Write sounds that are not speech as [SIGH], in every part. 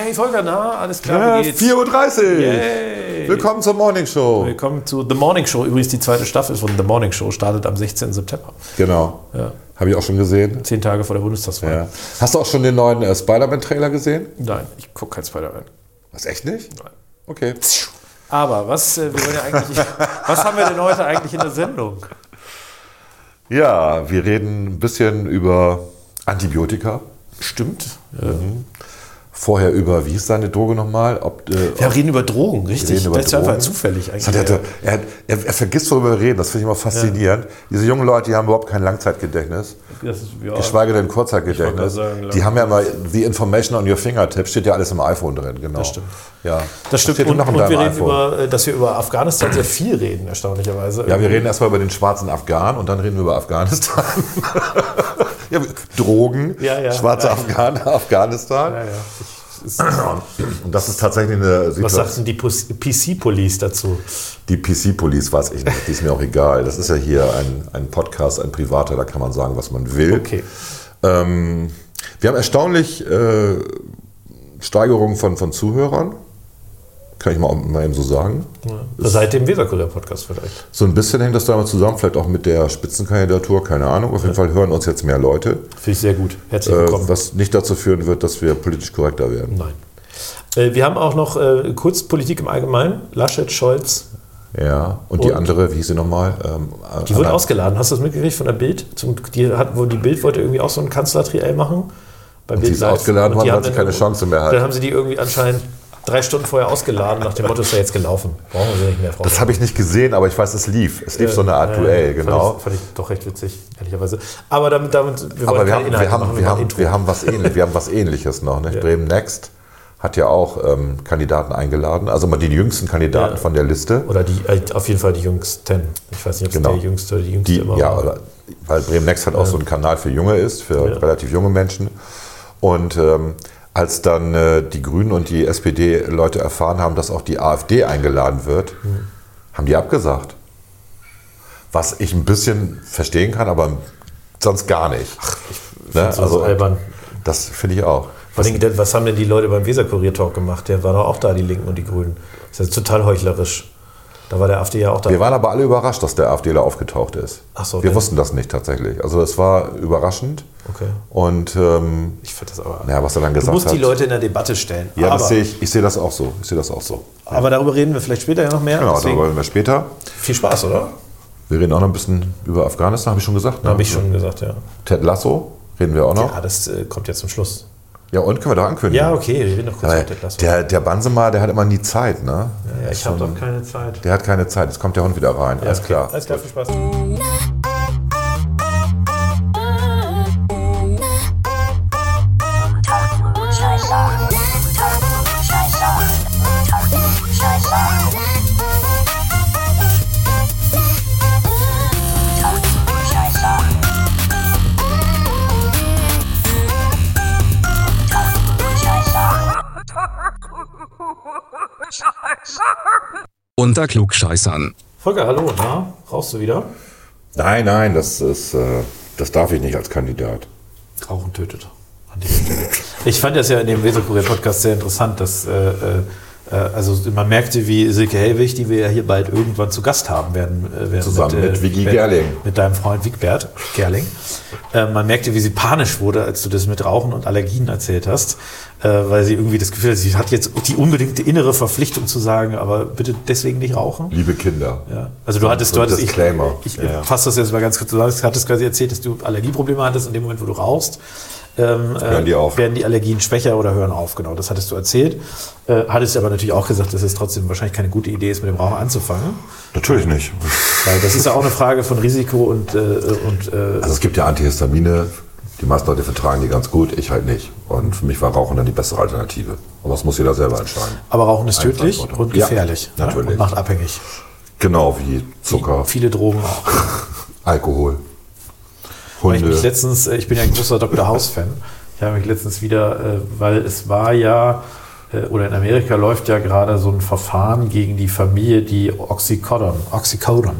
Hey Volker, na, alles klar, Ja, wie geht's? 4.30 Uhr. Yay. Willkommen zur Morning Show. Willkommen zu The Morning Show. Übrigens, die zweite Staffel von The Morning Show startet am 16. September. Genau. Ja. Habe ich auch schon gesehen. Zehn Tage vor der Bundestagswahl. Ja. Hast du auch schon den neuen äh, Spider-Man-Trailer gesehen? Nein, ich gucke kein Spider-Man. Was, echt nicht? Nein. Okay. Aber was, äh, wir wollen ja eigentlich, [LAUGHS] was haben wir denn heute eigentlich in der Sendung? Ja, wir reden ein bisschen über Antibiotika. Stimmt. Vorher über, wie hieß seine Droge nochmal? Ob, äh, Wir reden über Drogen, richtig? reden über das ist einfach Drogen. zufällig Das eigentlich. hat er, er, er, er vergisst, worüber wir reden. Das finde ich immer faszinierend. Diese jungen Leute, die haben überhaupt kein Langzeitgedächtnis. Das ist, ja, Geschweige denn Kurzzeitgedächtnis. sagen, Die haben ja immer the information on your fingertips, steht ja alles im iPhone drin, genau. Das stimmt. Ja. das stimmt. steht Und, und wir reden iPhone. über, äh, dass wir über Afghanistan sehr viel reden, erstaunlicherweise. Ja, wir reden erstmal über den schwarzen Afghan und dann reden wir über Afghanistan. [LAUGHS] ja, Drogen, Ja, ja. schwarze Ja. Afghan, Afghanistan. Ist, Und das ist tatsächlich eine was Situation. sagt denn die PC-Police dazu? Die PC-Police weiß ich nicht, die ist mir auch egal. Das ist ja hier ein, ein Podcast, ein privater, da kann man sagen, was man will. Okay. Ähm, wir haben erstaunlich äh, Steigerungen von, von Zuhörern. Kann ich mal, mal eben so sagen. Ja. Seit dem Weserkurier-Podcast vielleicht. So ein bisschen hängt das damit zusammen, vielleicht auch mit der Spitzenkandidatur, keine Ahnung. Auf jeden Fall hören uns jetzt mehr Leute. Finde ich sehr gut. Herzlich Äh, willkommen. was nicht dazu führen wird, dass wir politisch korrekter werden. Nein. Äh, wir haben auch noch äh, kurz Politik im Allgemeinen. Laschet, Scholz. Ja, und, die Und? andere, wie hieß sie nochmal? Ähm, Die wurde ausgeladen. Hast du das mitgekriegt von der Bild? Zum, die, hat, wo die Bild wollte irgendwie auch so ein Kanzlertriell machen. Bei Und sie ist Live. ausgeladen die worden, haben weil sie keine Chance mehr hat. Dann haben sie die irgendwie anscheinend drei Stunden vorher ausgeladen, nach dem Motto, ist ja jetzt gelaufen. Brauchen wir sie nicht mehr, Frau. Das habe ich nicht gesehen, aber ich weiß, es lief. Es lief so eine Art Ja, Duell, fand genau. Ich, fand ich doch recht witzig, ehrlicherweise. Aber damit, damit wir Aber wir haben, Inhalte wir, haben, machen, wir, haben, wir, haben was ähnlich, wir haben was Ähnliches noch. Nicht? Ja. Bremen Next hat ja auch ähm, Kandidaten eingeladen, also mal die jüngsten Kandidaten Ja. von der Liste. Oder die, äh, auf jeden Fall die Jüngsten. Ich weiß nicht, ob es Genau. der Jüngste oder die Jüngste Die, immer ja, war. oder, weil Bremen Next halt auch so ein Kanal für Junge ist, für relativ junge Menschen. Und ähm, als dann äh, die Grünen und die SPD-Leute erfahren haben, dass auch die AfD eingeladen wird, Mhm. haben die abgesagt. Was ich ein bisschen verstehen kann, aber sonst gar nicht. Ne? find's so albern. Das finde ich auch. Der- was haben denn die Leute beim Weserkurier-Talk gemacht? Der war doch auch da, die Linken und die Grünen. Das ist ja total heuchlerisch. Da war der AfD ja auch da. Wir waren aber alle überrascht, dass der AfDler aufgetaucht ist. Ach so, Wir denn? wussten das nicht tatsächlich. Also es war überraschend. Okay. Und ähm, Ich finde das aber. ja, was er dann du gesagt musst hat. die Leute in der Debatte stellen. ja, aber, das sehe ich. Ich sehe das auch so. Ich sehe das auch so. aber darüber reden wir vielleicht später ja noch mehr. Genau, Deswegen darüber reden wir später. viel Spaß, oder? Wir reden auch noch ein bisschen über Afghanistan, habe ich schon gesagt. Ne? Habe ich schon gesagt, ja. Ted Lasso reden wir auch noch. Ja, das äh, kommt ja zum Schluss. Ja, und können wir doch ankündigen. Ja, okay, wir reden noch kurz Ted Lasso. der, der Bansemer, der hat immer nie Zeit, ne? ja, ja, ich habe doch keine Zeit. Der hat keine Zeit. Jetzt kommt der Hund wieder rein. Alles okay. klar. Alles klar, viel Spaß. Unter Klugscheißern. Volker, hallo, na? Rauchst du wieder? Nein, nein, das ist, äh, das darf ich nicht als Kandidat. Rauchen tötet. Ich fand das ja in dem Weserkurier-Podcast sehr interessant, dass äh, äh, äh, also man merkte, wie Silke Hellwig, die wir ja hier bald irgendwann zu Gast haben werden, äh, werden Zusammen mit Vicky werden- Gerling. Mit deinem Freund Wigbert Gerling. Äh, man merkte, wie sie panisch wurde, als du das mit Rauchen und Allergien erzählt hast, äh, weil sie irgendwie das Gefühl hat, sie hat jetzt die unbedingte innere Verpflichtung zu sagen, aber bitte deswegen nicht rauchen. Liebe Kinder. Ja. Also du hattest, du hattest, ich, ich Ja, ja. fasse das jetzt mal ganz kurz zusammen. Du hattest quasi erzählt, dass du Allergieprobleme hattest in dem Moment, wo du rauchst. Ähm, äh, Hören die auf. Werden die Allergien schwächer oder hören auf? Genau, das hattest du erzählt. Äh, hattest aber natürlich auch gesagt, dass es trotzdem wahrscheinlich keine gute Idee ist, mit dem Rauchen anzufangen. Natürlich nicht. Weil das ist ja auch eine Frage von Risiko und, äh, und äh, Also es gibt ja Antihistamine, die meisten Leute vertragen die ganz gut, ich halt nicht. Und für mich war Rauchen dann die bessere Alternative. Aber das muss jeder selber entscheiden. aber Rauchen ist tödlich und Ja, gefährlich. ne? natürlich. Und macht abhängig. Genau wie Zucker, Viele Drogen auch. [LAUGHS] Alkohol, Weil ich mich Hunde. letztens, äh, ich bin ja ein großer Dr. House-Fan. Ich habe mich letztens wieder, äh, weil es war ja, äh, oder in Amerika läuft ja gerade so ein Verfahren gegen die Familie, die Oxycodon, Oxycodon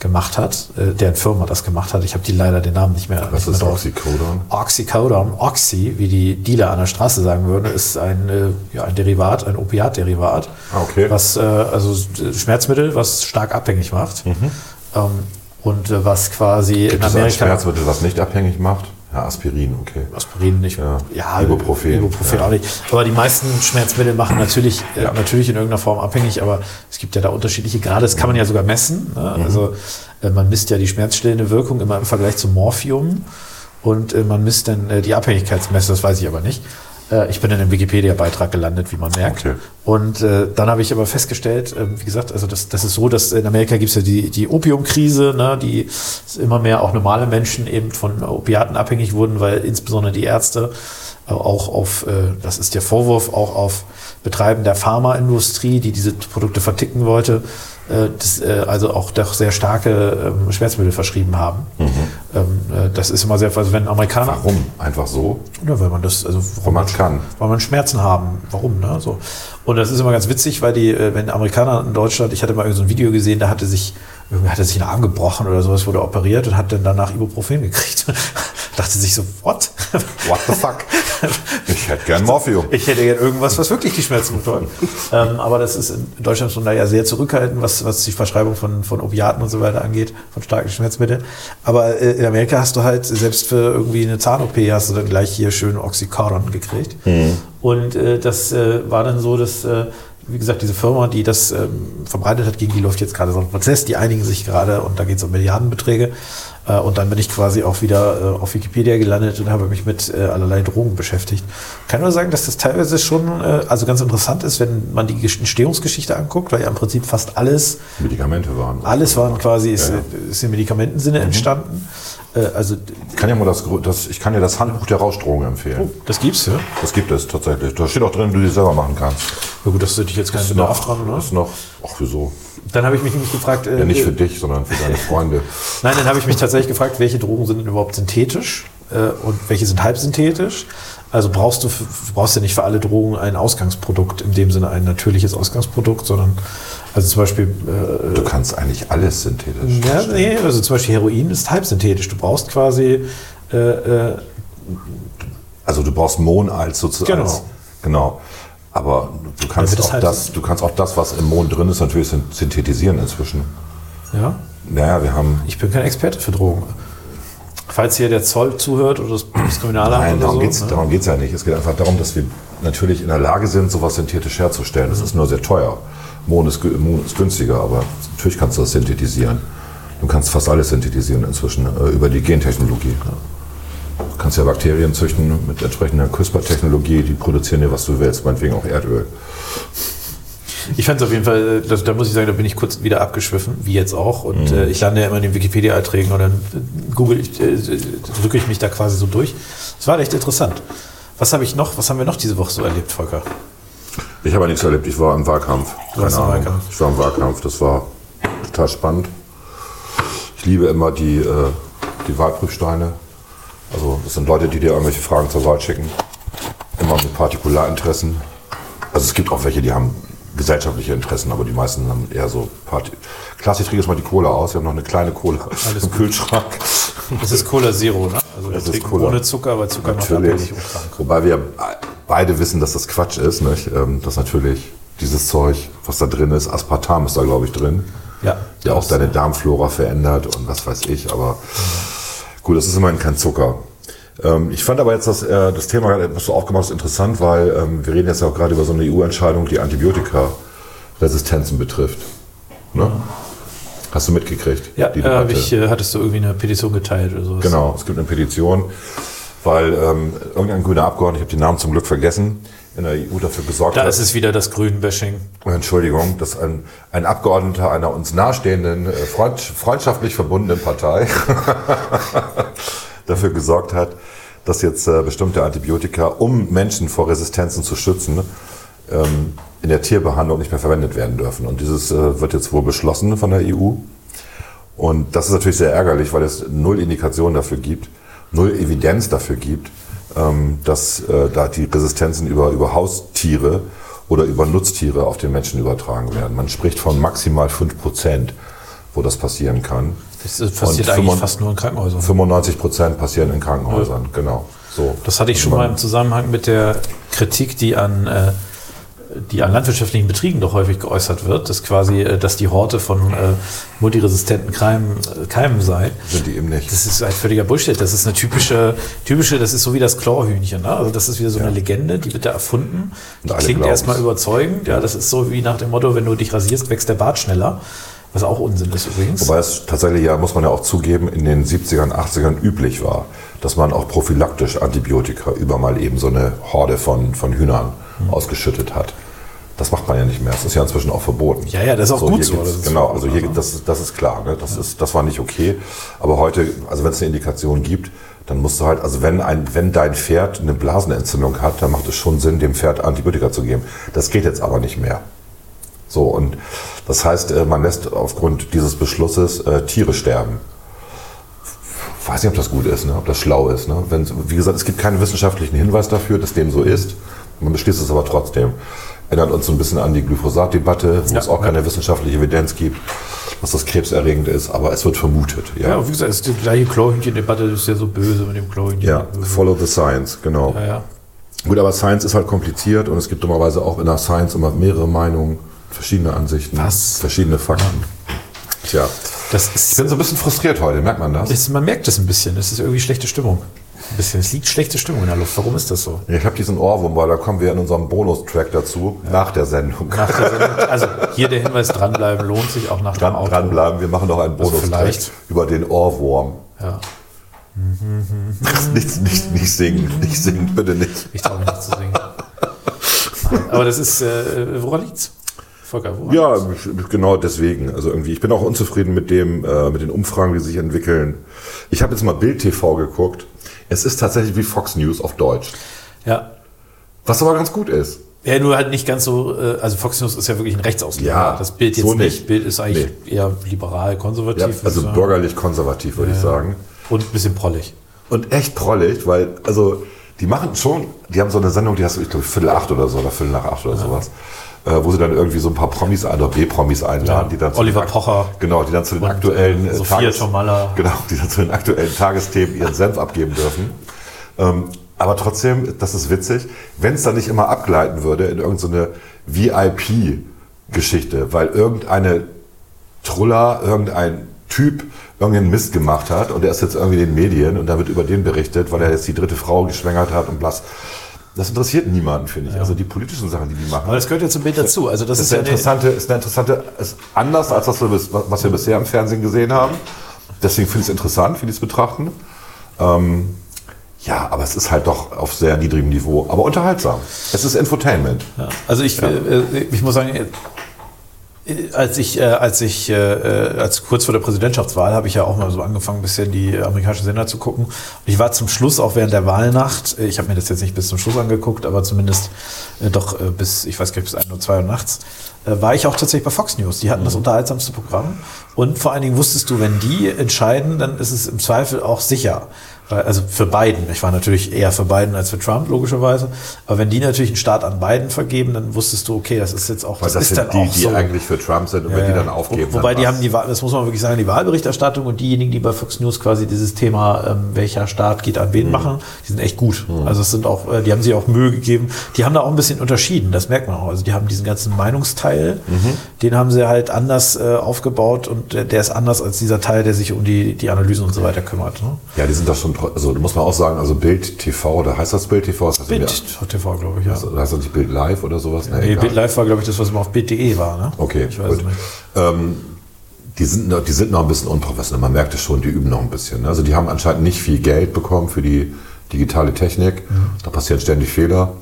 gemacht hat, äh, deren Firma das gemacht hat. Ich habe die leider den Namen nicht mehr. Was ist mehr. Oxycodon? Oxycodon, Oxy, wie die Dealer an der Straße sagen würden, ist ein, äh, ja, ein Derivat, ein Opiatderivat, Ah, okay. was äh, also äh, Schmerzmittel, was stark abhängig macht ähm, und äh, was quasi Mhm. Gibt in es ein Amerika Schmerzmittel, was nicht abhängig macht? Ja, Aspirin, okay. Aspirin nicht, Ja. ja, Ibuprofen. Ibuprofen Ja. auch nicht. Aber die meisten Schmerzmittel machen natürlich, äh, Ja. natürlich in irgendeiner Form abhängig, aber es gibt ja da unterschiedliche Grade. Das kann man ja sogar messen. Ne? Mhm. Also äh, man misst ja die schmerzstillende Wirkung immer im Vergleich zum Morphium und äh, man misst dann äh, die Abhängigkeitsmesse, das weiß ich aber nicht. Äh, ich bin in einem Wikipedia-Beitrag gelandet, wie man merkt. Okay. Und äh, dann habe ich aber festgestellt, äh, wie gesagt, also das, das ist so, dass in Amerika gibt es ja die, die Opiumkrise, ne, die immer mehr auch normale Menschen eben von Opiaten abhängig wurden, weil insbesondere die Ärzte äh, auch auf, äh, das ist der Vorwurf, auch auf Betreiben der Pharmaindustrie, die diese Produkte verticken wollte, das, äh, also auch doch sehr starke ähm, Schmerzmittel verschrieben haben. Ähm, äh, das ist immer sehr, also wenn Amerikaner, Warum? Einfach so? ja, weil man das, also Weil man kann. weil man Schmerzen haben. Warum? Ne? So. Und das ist immer ganz witzig, weil die, äh, wenn Amerikaner in Deutschland, ich hatte mal so ein Video gesehen, da hatte sich, irgendwie hatte sich einen Arm gebrochen oder sowas, wurde operiert und hat dann danach Ibuprofen gekriegt. [LAUGHS] Dachte sich so, what? What the fuck? Ich hätte gern Morphium. Ich hätte gerne irgendwas, was wirklich die Schmerzen betäubt. ähm, aber das ist in Deutschland schon da ja sehr zurückhaltend, was, was die Verschreibung von, von Opiaten und so weiter angeht, von starken Schmerzmitteln. Aber äh, in Amerika hast du halt, selbst für irgendwie eine Zahn-OP hast du dann gleich hier schön Oxycodon gekriegt. Und äh, das äh, war dann so, dass, äh, wie gesagt, diese Firma, die das ähm, verbreitet hat, gegen die läuft jetzt gerade so ein Prozess, die einigen sich gerade und da geht es um Milliardenbeträge. Äh, und dann bin ich quasi auch wieder äh, auf Wikipedia gelandet und habe mich mit äh, allerlei Drogen beschäftigt. Kann nur sagen, dass das teilweise schon äh, also ganz interessant ist, wenn man die Gesch- Entstehungsgeschichte anguckt, weil ja im Prinzip fast alles, Medikamente waren. alles waren quasi, ist, Ja, ja. ist im Medikamentensinne entstanden. Äh, also Ich kann ja mal das, das, ich kann dir das Handbuch der Rauschdrogen empfehlen. das gibt's ja. Das gibt es tatsächlich. Da steht auch drin, du die selber machen kannst. Na gut, das hätte ich jetzt keinen Bedarf dran, oder? Ist noch, ach wieso? Dann habe ich mich nämlich gefragt, äh, Ja, nicht für dich, sondern für deine Freunde. [LAUGHS] Nein, dann habe ich mich tatsächlich gefragt, welche Drogen sind denn überhaupt synthetisch äh, und welche sind halbsynthetisch. Also brauchst du, brauchst ja nicht für alle Drogen ein Ausgangsprodukt, in dem Sinne ein natürliches Ausgangsprodukt, sondern also zum Beispiel, äh, Du kannst eigentlich alles synthetisch. ja, nee, also zum Beispiel Heroin ist halbsynthetisch. Du brauchst quasi, äh, äh, Also du brauchst Mohn als sozusagen. Genau. Als, genau. Aber du kannst, auch halt- das, du kannst auch das, was im Mohn drin ist, natürlich syn- synthetisieren inzwischen. ja, Naja, wir haben. ich bin kein Experte für Drogen. Falls hier der Zoll zuhört oder das Bundeskriminalamt Nein, darum so, geht's ne? darum geht's ja nicht. Es geht einfach darum, dass wir natürlich in der Lage sind, sowas synthetisch herzustellen. Das ist nur sehr teuer. Mohn ist, Mohn ist günstiger, aber natürlich kannst du das synthetisieren. Du kannst fast alles synthetisieren inzwischen äh, über die Gentechnologie. Du kannst ja Bakterien züchten mit entsprechender CRISPR-Technologie, die produzieren dir, was du willst, meinetwegen auch Erdöl. Ich fand es auf jeden Fall, äh, das, da muss ich sagen, da bin ich kurz wieder abgeschwiffen, wie jetzt auch. Und Mhm. äh, ich lande ja immer in den Wikipedia-Einträgen und dann äh, google ich, äh, drücke ich mich da quasi so durch. Es war echt interessant. Was habe ich noch, was haben wir noch diese Woche so erlebt, Volker? Ich habe ja nichts erlebt, ich war im Wahlkampf. Keine Ahnung. Wahlkampf. Ich war im Wahlkampf, das war total spannend. Ich liebe immer die, äh, die Wahlprüfsteine. Also das sind Leute, die dir irgendwelche Fragen zur Wahl schicken. Immer mit Partikularinteressen. Also es gibt auch welche, die haben gesellschaftliche Interessen, aber die meisten haben eher so Party. Klasse, ich trinke jetzt mal die Cola aus. Wir haben noch eine kleine Cola Alles im gut. Kühlschrank. Das ist Cola Zero, ne? Also wir Das ist trinken Cola. ohne Zucker, weil Zucker macht Natürlich. abhängig und krank. Wobei wir beide wissen, dass das Quatsch ist. Nicht? Ähm, Dass natürlich dieses Zeug, was da drin ist, Aspartam ist da, glaube ich, drin. Ja, Der auch deine Darmflora verändert und was weiß ich. Aber gut, das ist immerhin kein Zucker. Ähm, Ich fand aber jetzt das, äh, das Thema, was du aufgemacht hast, interessant, weil ähm, wir reden jetzt ja auch gerade über so eine EU-Entscheidung, die Antibiotika-Resistenzen betrifft. Ne? Hast du mitgekriegt? Ja, die äh, ich, äh, hattest du irgendwie eine Petition geteilt oder sowas? Genau, es gibt eine Petition, weil ähm, irgendein grüner Abgeordneter, ich habe den Namen zum Glück vergessen, in der EU dafür gesorgt Da hat, ist es wieder das Grün-Bashing. Entschuldigung, dass ein, ein Abgeordneter einer uns nahestehenden, äh, freund, freundschaftlich verbundenen Partei [LAUGHS] dafür gesorgt hat, dass jetzt äh, bestimmte Antibiotika, um Menschen vor Resistenzen zu schützen, ähm, in der Tierbehandlung nicht mehr verwendet werden dürfen. Und dieses äh, wird jetzt wohl beschlossen von der EU. Und das ist natürlich sehr ärgerlich, weil es null Indikation dafür gibt, null Evidenz dafür gibt, ähm, dass äh, da die Resistenzen über, über Haustiere oder über Nutztiere auf den Menschen übertragen werden. Man spricht von maximal 5 Prozent, wo das passieren kann. Das äh, passiert Und eigentlich 95 fast nur in Krankenhäusern. 95 Prozent passieren in Krankenhäusern, genau. So. Das hatte ich schon mal im Zusammenhang mit der Kritik, die an, äh, die an landwirtschaftlichen Betrieben doch häufig geäußert wird, dass quasi, äh, dass die Horte von äh, multiresistenten Keimen, äh, Keimen sei. Sind die eben nicht. Das ist ein völliger Bullshit. Das ist eine typische, typische, das ist so wie das Chlorhühnchen. Ne? Also das ist wieder so eine Legende, die wird da erfunden. Die klingt glauben's. erstmal überzeugend. Ja, das ist so wie nach dem Motto, wenn du dich rasierst, wächst der Bart schneller. Was auch Unsinn ist übrigens. Wobei es tatsächlich ja, muss man ja auch zugeben, in den 70ern, 80ern üblich war, dass man auch prophylaktisch Antibiotika über mal eben so eine Horde von, von Hühnern Mhm. ausgeschüttet hat. Das macht man ja nicht mehr. Das ist ja inzwischen auch verboten. Ja, ja, das ist auch gut so. Das ist genau, gut, also hier, das, ist- das ist klar. Ne? Das, ist, das war nicht okay. Aber heute, also wenn es eine Indikation gibt, dann musst du halt, also wenn, ein, wenn dein Pferd eine Blasenentzündung hat, dann macht es schon Sinn, dem Pferd Antibiotika zu geben. Das geht jetzt aber nicht mehr. So, und das heißt, äh, man lässt aufgrund dieses Beschlusses äh, Tiere sterben. Weiß nicht, ob das gut ist, ne? ob das schlau ist. Ne? Wenn, wie gesagt, es gibt keinen wissenschaftlichen Hinweis dafür, dass dem so ist. Man beschließt es aber trotzdem. Erinnert uns so ein bisschen an die Glyphosat-Debatte, wo Ja, es auch ja. keine wissenschaftliche Evidenz gibt, dass das krebserregend ist, aber es wird vermutet. Ja, Ja, wie gesagt, es ist die gleiche Chlorhühnchen-Debatte, das ist ja so böse mit dem Chlorhühnchen. ja follow the science, genau. Gut, aber Science ist halt kompliziert und es gibt dummerweise auch in der Science immer mehrere Meinungen, verschiedene Ansichten, Was? verschiedene Fakten. Tja, Das ich ist, bin so ein bisschen frustriert heute, merkt man das? das, man merkt das ein bisschen. Das ist irgendwie schlechte Stimmung. Ein bisschen. Es liegt schlechte Stimmung in der Luft. Warum ist das so? Ich habe diesen Ohrwurm, weil da kommen wir in unserem Bonustrack dazu, nach der Sendung. Nach der Sendung, also hier der Hinweis dranbleiben lohnt sich auch nach dem Dran, Auto. dranbleiben, wir machen noch einen Also Bonustrack vielleicht. über den Ohrwurm. Ja, [LAUGHS] nicht, nicht, nicht singen, nicht singen, bitte nicht. ich traue mich nicht zu singen. Nein, Aber das ist, äh, woran liegt's? Volker, woran Ja, genau deswegen. Also irgendwie, ich bin auch unzufrieden mit dem, äh, mit den Umfragen, die sich entwickeln. Ich habe jetzt mal Bild TV geguckt. Es ist tatsächlich wie Fox News auf Deutsch. Ja. Was aber ganz gut ist. Ja, nur halt nicht ganz so, äh, also Fox News ist ja wirklich ein Rechtsausleger. Ja, das Bild jetzt so nicht. nicht. Bild ist eigentlich eher liberal, konservativ. Ja, also bürgerlich konservativ, würde ich sagen. Und ein bisschen prollig. Und echt prollig, weil, also, die machen schon, die haben so eine Sendung, die hast du, ich glaube, Viertel acht oder so, oder Viertel nach acht oder sowas, äh, wo sie dann irgendwie so ein paar Promis ein- oder B-Promis einladen, Ja, die dann zu Oliver Pocher. Genau, die dann zu den Und, aktuellen äh, äh, Tages- Tomalla. Genau, die dann zu den aktuellen Tagesthemen ihren Senf abgeben dürfen. Ähm, aber trotzdem, das ist witzig, wenn es dann nicht immer abgleiten würde in irgendeine VIP-Geschichte, weil irgendeine Truller, irgendein Typ irgendeinen Mist gemacht hat und der ist jetzt irgendwie in den Medien und da wird über den berichtet, weil er jetzt die dritte Frau geschwängert hat und blass. Das interessiert niemanden, finde ich. Also die politischen Sachen, die die machen. Aber das gehört ja zum Bild dazu. Also das Das ist, ist ja eine interessante, ist eine interessante, ist anders als das, was wir bisher im Fernsehen gesehen haben. Deswegen finde ich es interessant, wie die es betrachten. Ähm, ja, aber es ist halt doch auf sehr niedrigem Niveau, aber unterhaltsam. Es ist Infotainment. Ja, also ich, äh, ich muss sagen, äh, als ich, äh, als ich, äh, äh, als kurz vor der Präsidentschaftswahl habe ich ja auch mal so angefangen, ein bisschen die amerikanischen Sender zu gucken. Und ich war zum Schluss auch während der Wahlnacht, äh, ich habe mir das jetzt nicht bis zum Schluss angeguckt, aber zumindest äh, doch äh, bis, ich weiß gar nicht, bis 1 oder 2 Uhr nachts, äh, war ich auch tatsächlich bei Fox News. Die hatten das unterhaltsamste Programm. Und vor allen Dingen wusstest du, wenn die entscheiden, dann ist es im Zweifel auch sicher. Weil- Also für Biden. Ich war natürlich eher für Biden als für Trump, logischerweise. Aber wenn die natürlich einen Staat an Biden vergeben, dann wusstest du, okay, das ist jetzt auch, Weil das, ist sind dann die, auch die so. eigentlich für Trump sind und wenn die dann aufgeben. Wo, wobei die war's. haben die, Wahl- das muss man wirklich sagen, die Wahlberichterstattung und diejenigen, die bei Fox News quasi dieses Thema, ähm, welcher Staat geht an Mhm. wen machen, die sind echt gut. Also es sind auch, äh, die haben sich auch Mühe gegeben. Die haben da auch ein bisschen unterschieden, das merkt man auch. Also die haben diesen ganzen Meinungsteil, Mhm. den haben sie halt anders äh, aufgebaut und der, der ist anders als dieser Teil, der sich um die, die Analysen und so weiter kümmert. Ne? Ja, die sind da schon, also da muss man auch sagen, also Bild TV, oder heißt das Bild TV? Das heißt Bild ja- TV, glaube ich, ja. Also, heißt das nicht Bild Live oder sowas? Nee, Nee. Bild Live war, glaube ich, das, was immer auf Bild.de war. Ne? Okay, ich weiß gut. nicht. Ähm, die, sind, noch- die sind noch ein bisschen unprofessionell. Man merkt es schon, die üben noch ein bisschen. Also die haben anscheinend nicht viel Geld bekommen für die digitale Technik. Da passieren ständig Fehler.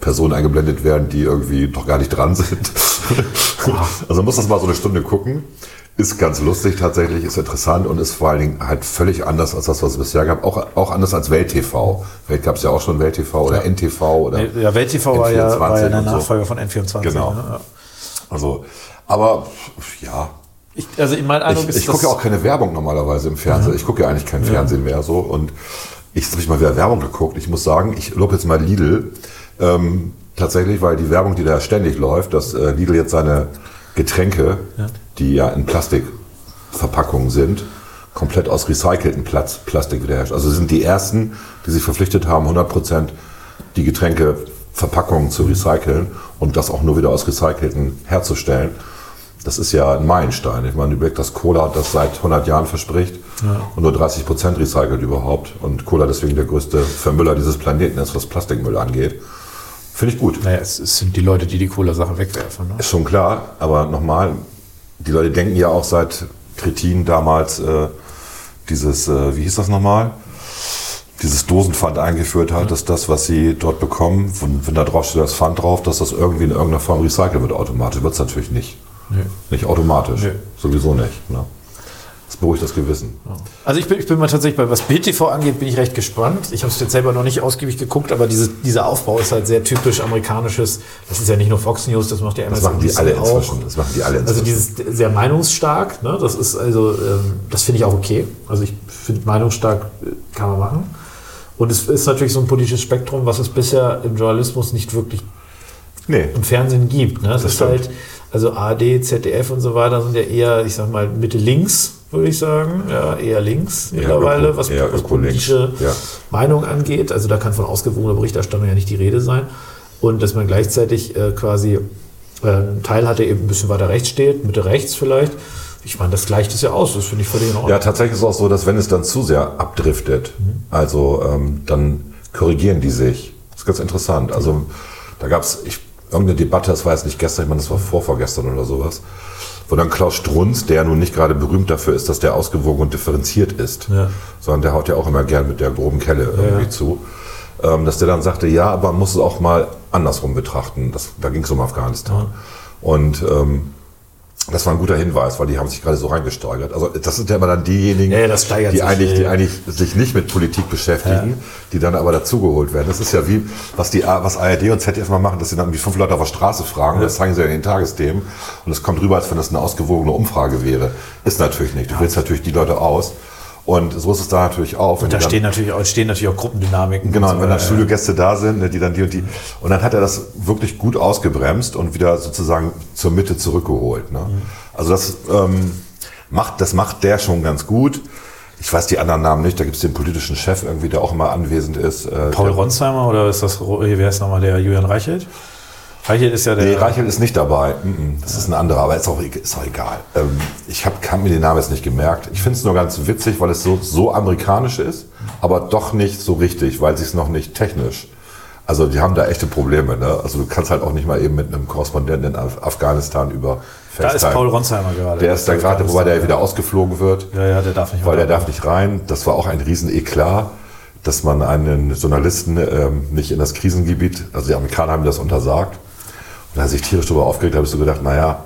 Personen eingeblendet werden, die irgendwie doch gar nicht dran sind. [LAUGHS] also man muss das mal so eine Stunde gucken. Ist ganz lustig tatsächlich, ist interessant und ist vor allen Dingen halt völlig anders als das, was es bisher gab. Auch, auch anders als Welt TV. Welt gab es ja auch schon Welt TV oder NTV oder Ja, Welt TV war ja, war ja N24 der und so. Von N24. Genau. Ne? Ja. Also, aber ja, Ich, also mein Eindruck ich, ist, ich gucke ja auch keine Werbung normalerweise im Fernsehen. Ich gucke ja eigentlich kein Fernsehen mehr so. Und ich habe ich mal wieder Werbung geguckt. Ich muss sagen, ich lobe jetzt mal Lidl. Ähm, tatsächlich, weil die Werbung, die da ständig läuft, dass äh, Lidl jetzt seine Getränke, die ja in Plastik Verpackungen sind, komplett aus recyceltem Plastik wieder herrscht. Also sind die ersten, die sich verpflichtet haben, 100% die Getränkeverpackungen zu recyceln und das auch nur wieder aus recycelten herzustellen. Das ist ja ein Meilenstein. Ich meine, du überlegst, dass Cola das seit 100 Jahren verspricht und nur 30 Prozent recycelt überhaupt. Und Cola deswegen der größte Vermüller dieses Planeten ist, was Plastikmüll angeht. Finde ich gut. Naja, es, es sind die Leute, die die Cola-Sachen wegwerfen. Ne? Ist schon klar, aber nochmal, die Leute denken ja auch seit Kretin damals äh, dieses, äh, wie hieß das nochmal? Dieses Dosenpfand eingeführt hat, dass das, was sie dort bekommen, wenn, wenn da drauf steht das Pfand drauf, dass das irgendwie in irgendeiner Form recycelt wird automatisch. Wird es natürlich nicht. Nö. Nicht automatisch. Nö. Sowieso nicht. Ne? Das beruhigt das Gewissen. Also ich bin, ich bin mal tatsächlich, bei was BTV angeht, bin ich recht gespannt. Ich habe es jetzt selber noch nicht ausgiebig geguckt, aber diese, dieser Aufbau ist halt sehr typisch amerikanisches. Das ist ja nicht nur Fox News, das macht ja Das machen die MSNBC alle inzwischen. Das machen die alle Also inzwischen. dieses sehr meinungsstark, ne? das ist also, ähm, das finde ich auch okay. Also ich finde meinungsstark äh, kann man machen. Und es ist natürlich so ein politisches Spektrum, was es bisher im Journalismus nicht wirklich nee. im Fernsehen gibt. Ne? Das, ist stimmt. halt, also ARD, ZDF und so weiter sind ja eher, ich sag mal, Mitte links, würde ich sagen. Ja, eher links mittlerweile, öko- was, was politische ja. Meinung angeht. Also da kann von ausgewogener Berichterstattung ja nicht die Rede sein. Und dass man gleichzeitig äh, quasi äh, einen Teil hat, der eben ein bisschen weiter rechts steht, Mitte rechts vielleicht. Ich meine, das gleicht es ja aus, das finde ich völlig in Ordnung. Ja, tatsächlich ist es auch so, dass wenn es dann zu sehr abdriftet, also ähm, dann korrigieren die sich. Das ist ganz interessant. Also da gab es irgendeine Debatte, das war jetzt nicht gestern, ich meine, das war vorvorgestern oder sowas, wo dann Klaus Strunz, der nun nicht gerade berühmt dafür ist, dass der ausgewogen und differenziert ist, Ja. sondern der haut ja auch immer gern mit der groben Kelle irgendwie Ja. zu, ähm, dass der dann sagte, ja, aber man muss es auch mal andersrum betrachten. Das, da ging es um Afghanistan. Und ähm, das war ein guter Hinweis, weil die haben sich gerade so reingesteigert. Also das sind ja immer dann diejenigen, Ja, ja, die, sich, eigentlich, ja, die ja. eigentlich sich nicht mit Politik beschäftigen, die dann aber dazugeholt werden. Das ist ja wie, was die was ARD und ZDF mal machen, dass sie dann irgendwie fünf Leute auf der Straße fragen, das zeigen sie ja in den Tagesthemen und es kommt rüber, als wenn das eine ausgewogene Umfrage wäre. Ist natürlich nicht. Du wählst natürlich die Leute aus. Und so ist es da natürlich auch. und da stehen natürlich, auch, stehen natürlich auch Gruppendynamiken. Genau, und so wenn dann weiter. Studiogäste da sind, ne, die dann die und die. Und dann hat er das wirklich gut ausgebremst und wieder sozusagen zur Mitte zurückgeholt. Ne? Mhm. Also das ähm, macht, das macht der schon ganz gut. Ich weiß die anderen Namen nicht. Da gibt es den politischen Chef irgendwie, der auch immer anwesend ist. Äh, Paul Ronsheimer oder ist das, wäre es nochmal der Julian Reichelt? Reichelt ist ja der. Nee, Reichelt ist nicht dabei. Das ist ein anderer, aber ist auch, e- ist auch egal. Ähm, ich habe hab mir den Namen jetzt nicht gemerkt. Ich finde es nur ganz witzig, weil es so, so amerikanisch ist, aber doch nicht so richtig, weil sie es noch nicht technisch. Also die haben da echte Probleme. Ne? Also du kannst halt auch nicht mal eben mit einem Korrespondenten in Af Afghanistan über da ist FaceTime. Paul Ronsheimer gerade. Der ist da gerade, wobei der wieder ausgeflogen wird, Ja, ja, der darf nicht weil der darf nicht rein. Das war auch ein riesen Eklat, dass man einen Journalisten ähm, nicht in das Krisengebiet, also die Amerikaner haben das untersagt. Und da hat er sich tierisch darüber aufgeregt, da habe ich so gedacht, naja,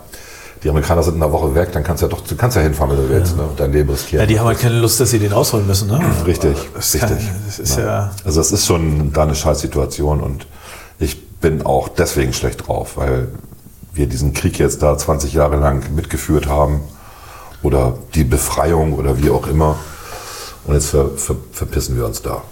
die Amerikaner sind in einer Woche weg, dann kannst du ja doch, du kannst ja hinfahren, wenn du willst, ne, und dein Leben riskieren. Ja, die haben halt keine Lust, dass sie den ausholen müssen, ne? Richtig, Das richtig. kein- das ist ja- Also es ist schon da eine Scheißsituation und ich bin auch deswegen schlecht drauf, weil wir diesen Krieg jetzt da 20 Jahre lang mitgeführt haben oder die Befreiung oder wie auch immer und jetzt ver, ver, verpissen wir uns da.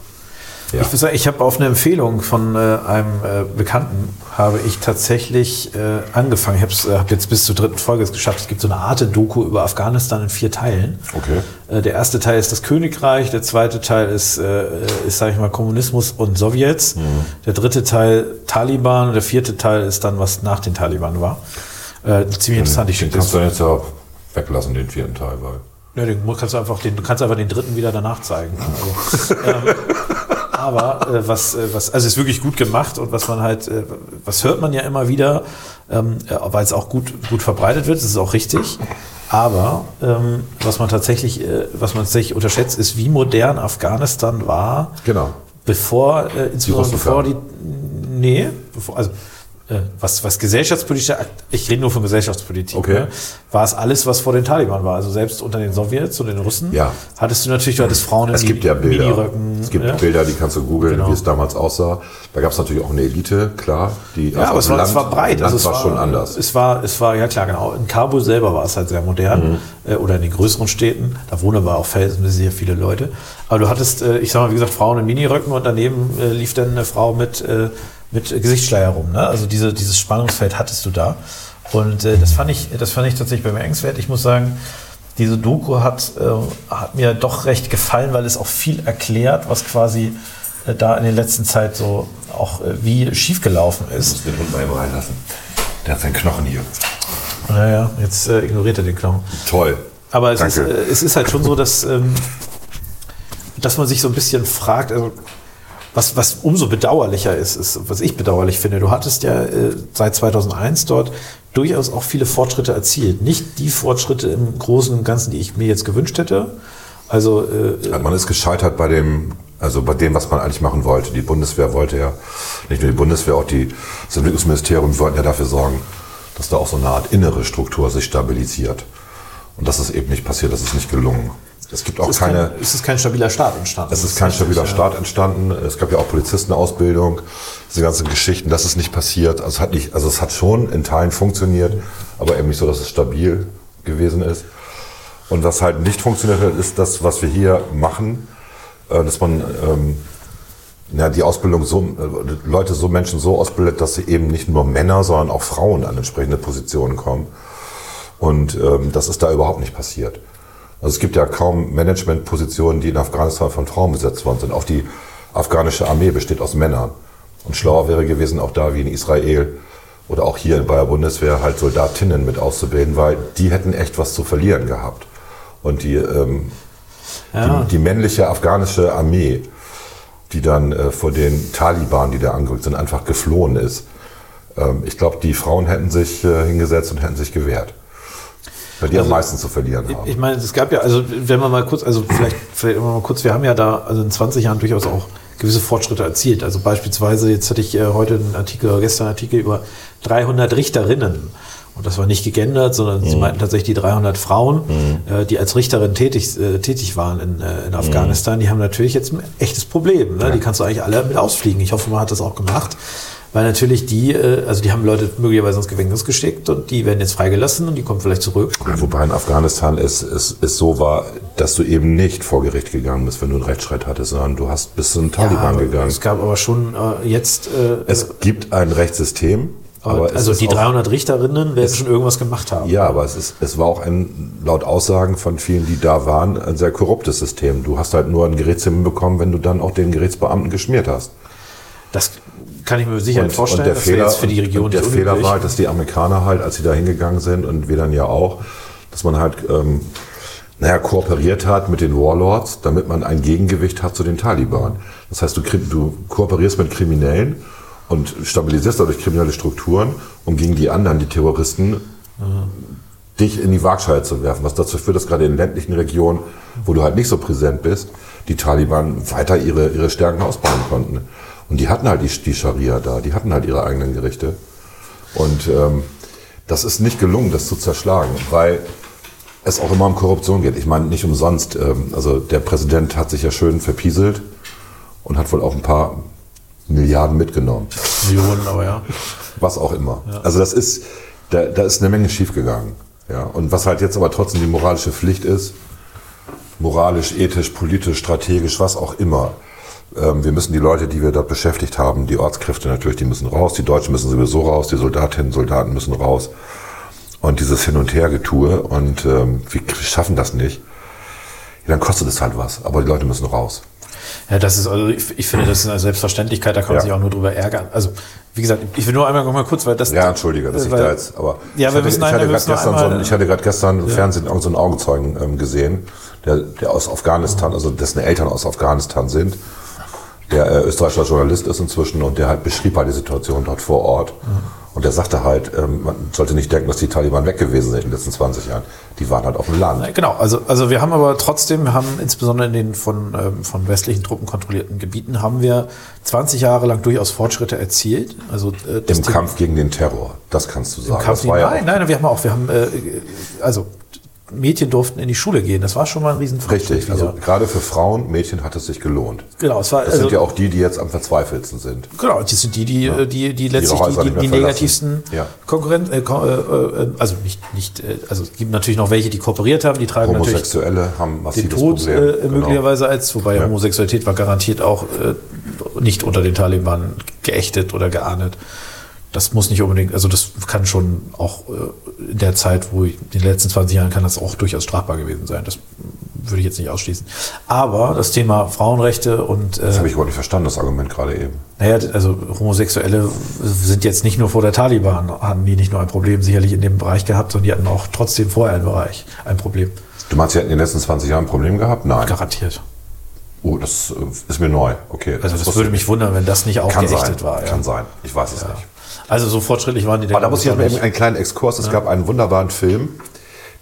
Ja. Ich sagen, ich habe auf eine Empfehlung von äh, einem äh, Bekannten habe ich tatsächlich äh, angefangen. Ich habe äh, hab jetzt bis zur dritten Folge es geschafft. Es gibt so eine Art Doku über Afghanistan in vier Teilen. Okay. Äh, der erste Teil ist das Königreich, der zweite Teil ist, äh, ist sage ich mal, Kommunismus und Sowjets. Der dritte Teil Taliban und der vierte Teil ist dann, was nach den Taliban war. Ziemlich interessant. Ich Den kannst du jetzt ja weglassen, den vierten Teil, weil. Ja, den kannst du einfach, den, du kannst einfach den dritten wieder danach zeigen. [LAUGHS] Also, ähm, aber äh, was, äh, was, also es ist wirklich gut gemacht und was man halt, äh, was hört man ja immer wieder, ähm, ja, weil es auch gut, gut verbreitet wird, das ist auch richtig. Aber ähm, was man tatsächlich, äh, was man tatsächlich unterschätzt, ist, wie modern Afghanistan war, Genau. bevor, äh, insbesondere Russen bevor die, nee, bevor, also äh, was, was gesellschaftspolitische, ich rede nur von Gesellschaftspolitik, Okay. ne, war es alles, was vor den Taliban war. Also selbst unter den Sowjets und den Russen Ja. hattest du natürlich, du hattest Frauen in Es gibt ja Bilder. Miniröcken. Es gibt ja. Bilder, die kannst du googeln, Genau. wie es damals aussah. Da gab es natürlich auch eine Elite, klar. Die Ja, aber es war, es war breit. Land Also es war, schon anders. Es war, es war, ja klar, genau. In Kabul selber war es halt sehr modern. Mhm. Äh, oder in den größeren Städten. Da wohnen aber auch sehr viele Leute. Aber du hattest, äh, ich sag mal, wie gesagt, Frauen in Miniröcken und daneben äh, lief dann eine Frau mit, äh, mit Gesichtsschleier rum. Ne? Also diese, dieses Spannungsfeld hattest du da. Und äh, das fand ich, das fand ich tatsächlich bemerkenswert. Ich muss sagen, diese Doku hat, äh, hat mir doch recht gefallen, weil es auch viel erklärt, was quasi äh, da in der letzten Zeit so auch äh, wie schiefgelaufen ist. den Hund mal eben reinlassen. Der hat seinen Knochen hier. Naja, jetzt äh, ignoriert er den Knochen. Toll. Aber es ist, Danke. äh, es ist halt schon so, dass, ähm, dass man sich so ein bisschen fragt, also was, was umso bedauerlicher ist, ist, was ich bedauerlich finde, du hattest ja äh, seit 2001 dort durchaus auch viele Fortschritte erzielt. Nicht die Fortschritte im Großen und Ganzen, die ich mir jetzt gewünscht hätte. Also äh, Man ist gescheitert bei dem, also bei dem, was man eigentlich machen wollte. Die Bundeswehr wollte ja, nicht nur die Bundeswehr, auch die, das Entwicklungsministerium wollten ja dafür sorgen, dass da auch so eine Art innere Struktur sich stabilisiert. Und das ist eben nicht passiert, das ist nicht gelungen. Es gibt auch es ist, keine, kein, es ist kein stabiler Staat entstanden. es ist kein stabiler Staat entstanden. Es gab ja auch Polizistenausbildung, diese ganzen Geschichten. Das ist nicht passiert. Also es hat nicht, also es hat schon in Teilen funktioniert, aber eben nicht so, dass es stabil gewesen ist. Und was halt nicht funktioniert hat, ist das, was wir hier machen, äh, dass man ähm, ja, die Ausbildung so, äh, Leute, so Menschen so ausbildet, dass sie eben nicht nur Männer, sondern auch Frauen an entsprechende Positionen kommen. Und ähm, das ist da überhaupt nicht passiert. Also es gibt ja kaum Managementpositionen, die in Afghanistan von Frauen besetzt worden sind. Auch die afghanische Armee besteht aus Männern. Und schlauer wäre gewesen, auch da wie in Israel oder auch hier bei der Bundeswehr halt Soldatinnen mit auszubilden, weil die hätten echt was zu verlieren gehabt. Und die, ähm, Ja. die, die männliche afghanische Armee, die dann äh, vor den Taliban, die da angerückt sind, einfach geflohen ist. Ähm, ich glaube, die Frauen hätten sich äh, hingesetzt und hätten sich gewehrt. Weil die am meisten zu verlieren haben. Ich meine, es gab ja, also wenn man mal kurz, also vielleicht, vielleicht mal kurz, wir haben ja da also in 20 Jahren durchaus auch gewisse Fortschritte erzielt. Also beispielsweise, jetzt hatte ich äh, heute einen Artikel, oder gestern einen Artikel über 300 Richterinnen. Und das war nicht gegendert, sondern Mhm. sie meinten tatsächlich die 300 Frauen, äh, die als Richterin tätig, äh, tätig waren in, äh, Mhm. in Afghanistan. Die haben natürlich jetzt ein echtes Problem. Ne? Die kannst du eigentlich alle mit ausfliegen. Ich hoffe, man hat das auch gemacht. Weil natürlich die, äh, also die haben Leute möglicherweise ins Gefängnis geschickt und die werden jetzt freigelassen und die kommen vielleicht zurück. Ja, wobei in Afghanistan es, es, es so war, dass du eben nicht vor Gericht gegangen bist, wenn du einen Rechtsstreit hattest, sondern du hast bis zu den Taliban aber gegangen. Es gab aber schon äh, jetzt, äh, Es gibt ein Rechtssystem, aber, es also die auch, 300 Richterinnen werden schon irgendwas gemacht haben. Ja, aber es, ist, es war auch ein, laut Aussagen von vielen, die da waren, ein sehr korruptes System. Du hast halt nur einen Gerichtstermin bekommen, wenn du dann auch den Gerichtsbeamten geschmiert hast. Das kann ich mir sicher vorstellen. der das wäre Fehler, jetzt für die Region und der Fehler war halt, dass die Amerikaner halt, als sie da hingegangen sind und wir dann ja auch, dass man halt, ähm, naja, kooperiert hat mit den Warlords, damit man ein Gegengewicht hat zu den Taliban. Das heißt, du, du kooperierst mit Kriminellen und stabilisierst dadurch kriminelle Strukturen, um gegen die anderen, die Terroristen, dich in die Waagschale zu werfen, was dazu führt, dass gerade in ländlichen Regionen, wo du halt nicht so präsent bist, die Taliban weiter ihre, ihre Stärken ausbauen konnten. Und die hatten halt die, die Scharia da, die hatten halt ihre eigenen Gerichte. Und ähm, das ist nicht gelungen, das zu zerschlagen, weil es auch immer um Korruption geht. Ich meine, nicht umsonst. Ähm, also der Präsident hat sich ja schön verpieselt und hat wohl auch ein paar Milliarden mitgenommen Millionen, aber ja. was auch immer. Also das ist, da, da ist eine Menge schiefgegangen. Ja, und was halt jetzt aber trotzdem die moralische Pflicht ist, moralisch, ethisch, politisch, strategisch, was auch immer. Ähm, wir müssen die Leute, die wir dort beschäftigt haben, die Ortskräfte natürlich, die müssen raus, die Deutschen müssen sowieso raus, die Soldatinnen, Soldaten müssen raus. Und dieses Hin- und Her-Getue und ähm, wir schaffen das nicht, ja, dann kostet es halt was. Aber die Leute müssen raus. Ja, das ist, also ich, ich finde, das ist eine Selbstverständlichkeit, da kann man Ja. sich auch nur drüber ärgern. Also, wie gesagt, ich will nur einmal noch mal kurz, weil das. Ja, entschuldige, dass ich weil- da jetzt, aber Ja, ich wir hatte, müssen ich hatte einmal- wir gerade gestern, so, ein- ich hatte gerade gestern im Fernsehen irgendeinen so einen Augenzeugen ähm, gesehen, der, der aus Afghanistan, also dessen Eltern aus Afghanistan sind, der äh, österreichischer Journalist ist inzwischen und der halt beschrieb halt die Situation dort vor Ort. Und der sagte halt, ähm, man sollte nicht denken, dass die Taliban weg gewesen sind in den letzten 20 Jahren. Die waren halt auf dem Land. Genau, also, also wir haben aber trotzdem, wir haben insbesondere in den von, ähm, von westlichen Truppen kontrollierten Gebieten, haben wir 20 Jahre lang durchaus Fortschritte erzielt. Also, äh, Im Kampf gegen den Terror, das kannst du sagen. Kampf das war ja nein, nein, wir haben auch, wir haben, äh, also Mädchen durften in die Schule gehen. Das war schon mal ein Riesenfortschritt. richtig. Also wieder. gerade für Frauen, Mädchen hat es sich gelohnt. genau, es war, Das also, sind ja auch die, die jetzt am verzweifelsten sind. Genau, das sind die, die, äh, die, die letztlich die, die, die verlassen. negativsten Ja. Konkurrenten, äh, äh, äh, also nicht, nicht, äh, also es gibt natürlich noch welche, die kooperiert haben, die tragen natürlich Homosexuelle haben den Tod Problem. äh, Genau. möglicherweise als, wobei Ja. Homosexualität war garantiert auch äh, nicht unter den Taliban geächtet oder geahndet. Das muss nicht unbedingt, also das kann schon auch äh, in der Zeit, wo ich, in den letzten 20 Jahren kann das auch durchaus strafbar gewesen sein. Das würde ich jetzt nicht ausschließen. Aber das Thema Frauenrechte und Das äh, habe ich überhaupt nicht verstanden, das Argument gerade eben. naja, also Homosexuelle sind jetzt nicht nur vor der Taliban, haben die nicht nur ein Problem sicherlich in dem Bereich gehabt, sondern die hatten auch trotzdem vorher im Bereich ein Problem. Du meinst, sie hätten in den letzten 20 Jahren ein Problem gehabt? Nein. Garantiert. Oh, das äh, ist mir neu. Okay. Also das wusste würde ich mich wundern, wenn das nicht auch Kann geächtet sein. war. Ja. Kann sein. Ich weiß es nicht. Also so fortschrittlich waren die Aber da muss ich jetzt mal eben einen kleinen Exkurs. Es gab einen wunderbaren Film,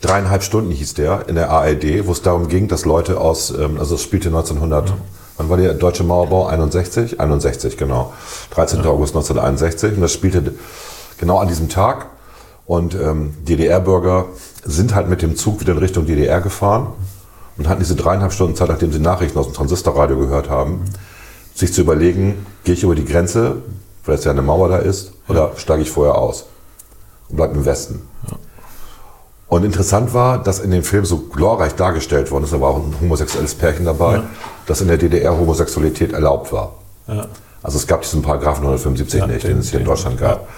dreieinhalb Stunden hieß der, in der ARD, wo es darum ging, dass Leute aus, ähm, also es spielte 1900, wann war der deutsche Mauerbau? 61? 61, genau. 13. August 1961. Und das spielte genau an diesem Tag. Und ähm, DDR-Bürger sind halt mit dem Zug wieder in Richtung DDR gefahren und hatten diese dreieinhalb Stunden Zeit, nachdem sie Nachrichten aus dem Transistorradio gehört haben, sich zu überlegen, gehe ich über die Grenze, weil es ja eine Mauer da ist, oder steige ich vorher aus und bleibe im Westen. Und interessant war, dass in dem Film so glorreich dargestellt worden ist, da war auch ein homosexuelles Pärchen dabei, dass in der DDR Homosexualität erlaubt war. Also es gab diesen Paragraphen 175 Ja, nicht, den- es hier in Deutschland gab.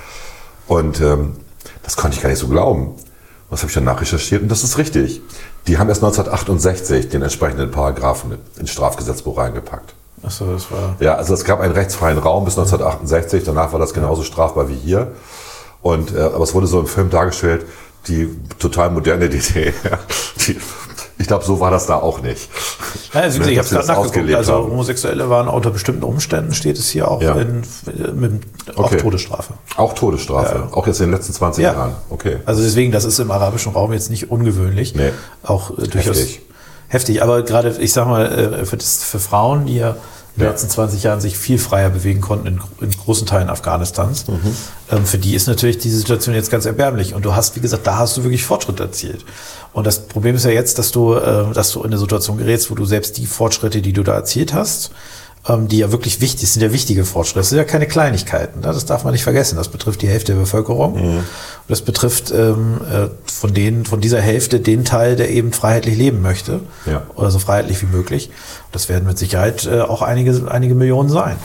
Und ähm, das konnte ich gar nicht so glauben. Was habe ich dann nachrecherchiert? Und das ist richtig. Die haben erst 1968 den entsprechenden Paragraphen ins Strafgesetzbuch reingepackt. Achso, das war. Ja, also es gab einen rechtsfreien Raum bis 1968, danach war das genauso strafbar wie hier. Und, äh, aber es wurde so im Film dargestellt, die total moderne [LAUGHS] DDR. Die, ich glaube, so war das da auch nicht. Ja, also, ich habe das nachgeguckt. Also haben. Homosexuelle waren unter bestimmten Umständen, steht es hier auch, Ja. in, mit auch Okay. Todesstrafe. Auch Todesstrafe, Ja. auch jetzt in den letzten 20 Ja. Jahren. Okay. Also deswegen, das ist im arabischen Raum jetzt nicht ungewöhnlich. Nee. Auch äh, durchaus Heftig. heftig. Aber gerade, ich sag mal, äh, für, das, für Frauen, die ja in den letzten 20 Jahren sich viel freier bewegen konnten in, in großen Teilen Afghanistans, Mhm. ähm, für die ist natürlich diese Situation jetzt ganz erbärmlich. Und du hast, wie gesagt, da hast du wirklich Fortschritt erzielt. Und das Problem ist ja jetzt, dass du, äh, dass du in eine Situation gerätst, wo du selbst die Fortschritte, die du da erzielt hast, die ja wirklich wichtig sind, ja wichtige Fortschritte. Das sind ja keine Kleinigkeiten. Ne? Das darf man nicht vergessen. Das betrifft die Hälfte der Bevölkerung. Und das betrifft ähm, äh, von denen, von dieser Hälfte den Teil, der eben freiheitlich leben möchte. Ja. Oder so freiheitlich wie möglich. Das werden mit Sicherheit äh, auch einige, einige Millionen sein.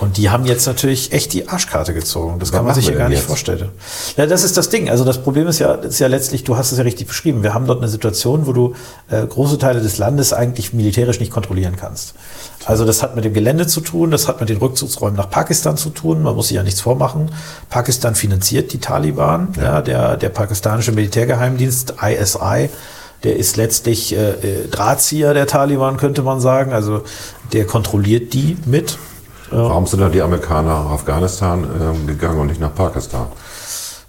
Und die haben jetzt natürlich echt die Arschkarte gezogen. Das Was kann man sich ja gar nicht jetzt? vorstellen. Ja, das ist das Ding. Also das Problem ist ja, ist ja letztlich, du hast es ja richtig beschrieben. Wir haben dort eine Situation, wo du äh, große Teile des Landes eigentlich militärisch nicht kontrollieren kannst. Also das hat mit dem Gelände zu tun, das hat mit den Rückzugsräumen nach Pakistan zu tun. Man muss sich ja nichts vormachen. Pakistan finanziert die Taliban. Ja. der, der pakistanische Militärgeheimdienst ISI, der ist letztlich äh, äh, Drahtzieher der Taliban, könnte man sagen. Also der kontrolliert die mit. Warum sind dann die Amerikaner nach Afghanistan ähm, gegangen und nicht nach Pakistan?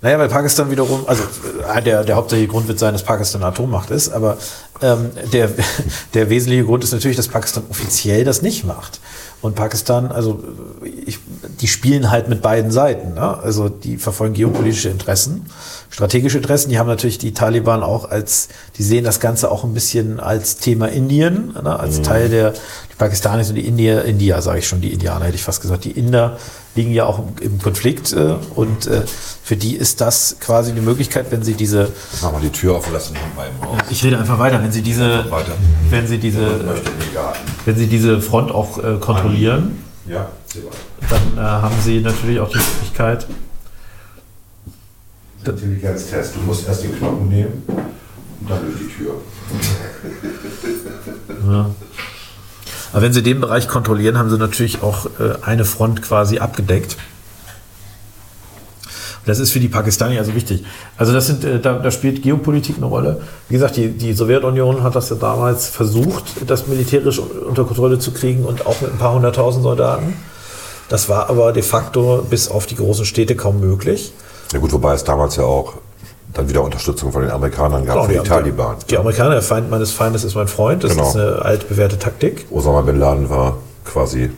Naja, weil Pakistan wiederum, also äh, der, der hauptsächliche Grund wird sein, dass Pakistan Atommacht ist, aber ähm, der, [LAUGHS] der wesentliche Grund ist natürlich, dass Pakistan offiziell das nicht macht. Und Pakistan, also ich, die spielen halt mit beiden Seiten. Ne? Also die verfolgen geopolitische Interessen, strategische Interessen. Die haben natürlich die Taliban auch als, die sehen das Ganze auch ein bisschen als Thema Indien, ne? als Teil der, die Pakistanis und die Indier, India, sage ich schon, die Indianer hätte ich fast gesagt, die Inder liegen ja auch im, Konflikt äh, und äh, für die ist das quasi die Möglichkeit, wenn sie diese, Mach mal die Tür auf und lass ihn mal im Raum. ich rede einfach weiter, wenn sie diese, wenn sie diese, wenn sie diese Front auch äh, kontrollieren, Ja, seh mal. dann äh, haben sie natürlich auch die Möglichkeit, Intelligenztest. Du musst erst den Knochen nehmen und dann durch die Tür. [LAUGHS] aber wenn sie den Bereich kontrollieren, haben sie natürlich auch äh, eine Front quasi abgedeckt. Das ist für die Pakistanier also wichtig. Also das sind, äh, da, da spielt Geopolitik eine Rolle. Wie gesagt, die, die Sowjetunion hat das ja damals versucht, das militärisch unter Kontrolle zu kriegen und auch mit ein paar hunderttausend Soldaten. Das war aber de facto bis auf die großen Städte kaum möglich. Ja gut, wobei es damals ja auch dann wieder Unterstützung von den Amerikanern gab für die haben- Taliban. Die Amerikaner, der Feind meines Feindes ist mein Freund. Das Genau. ist eine altbewährte Taktik. Osama Bin Laden war quasi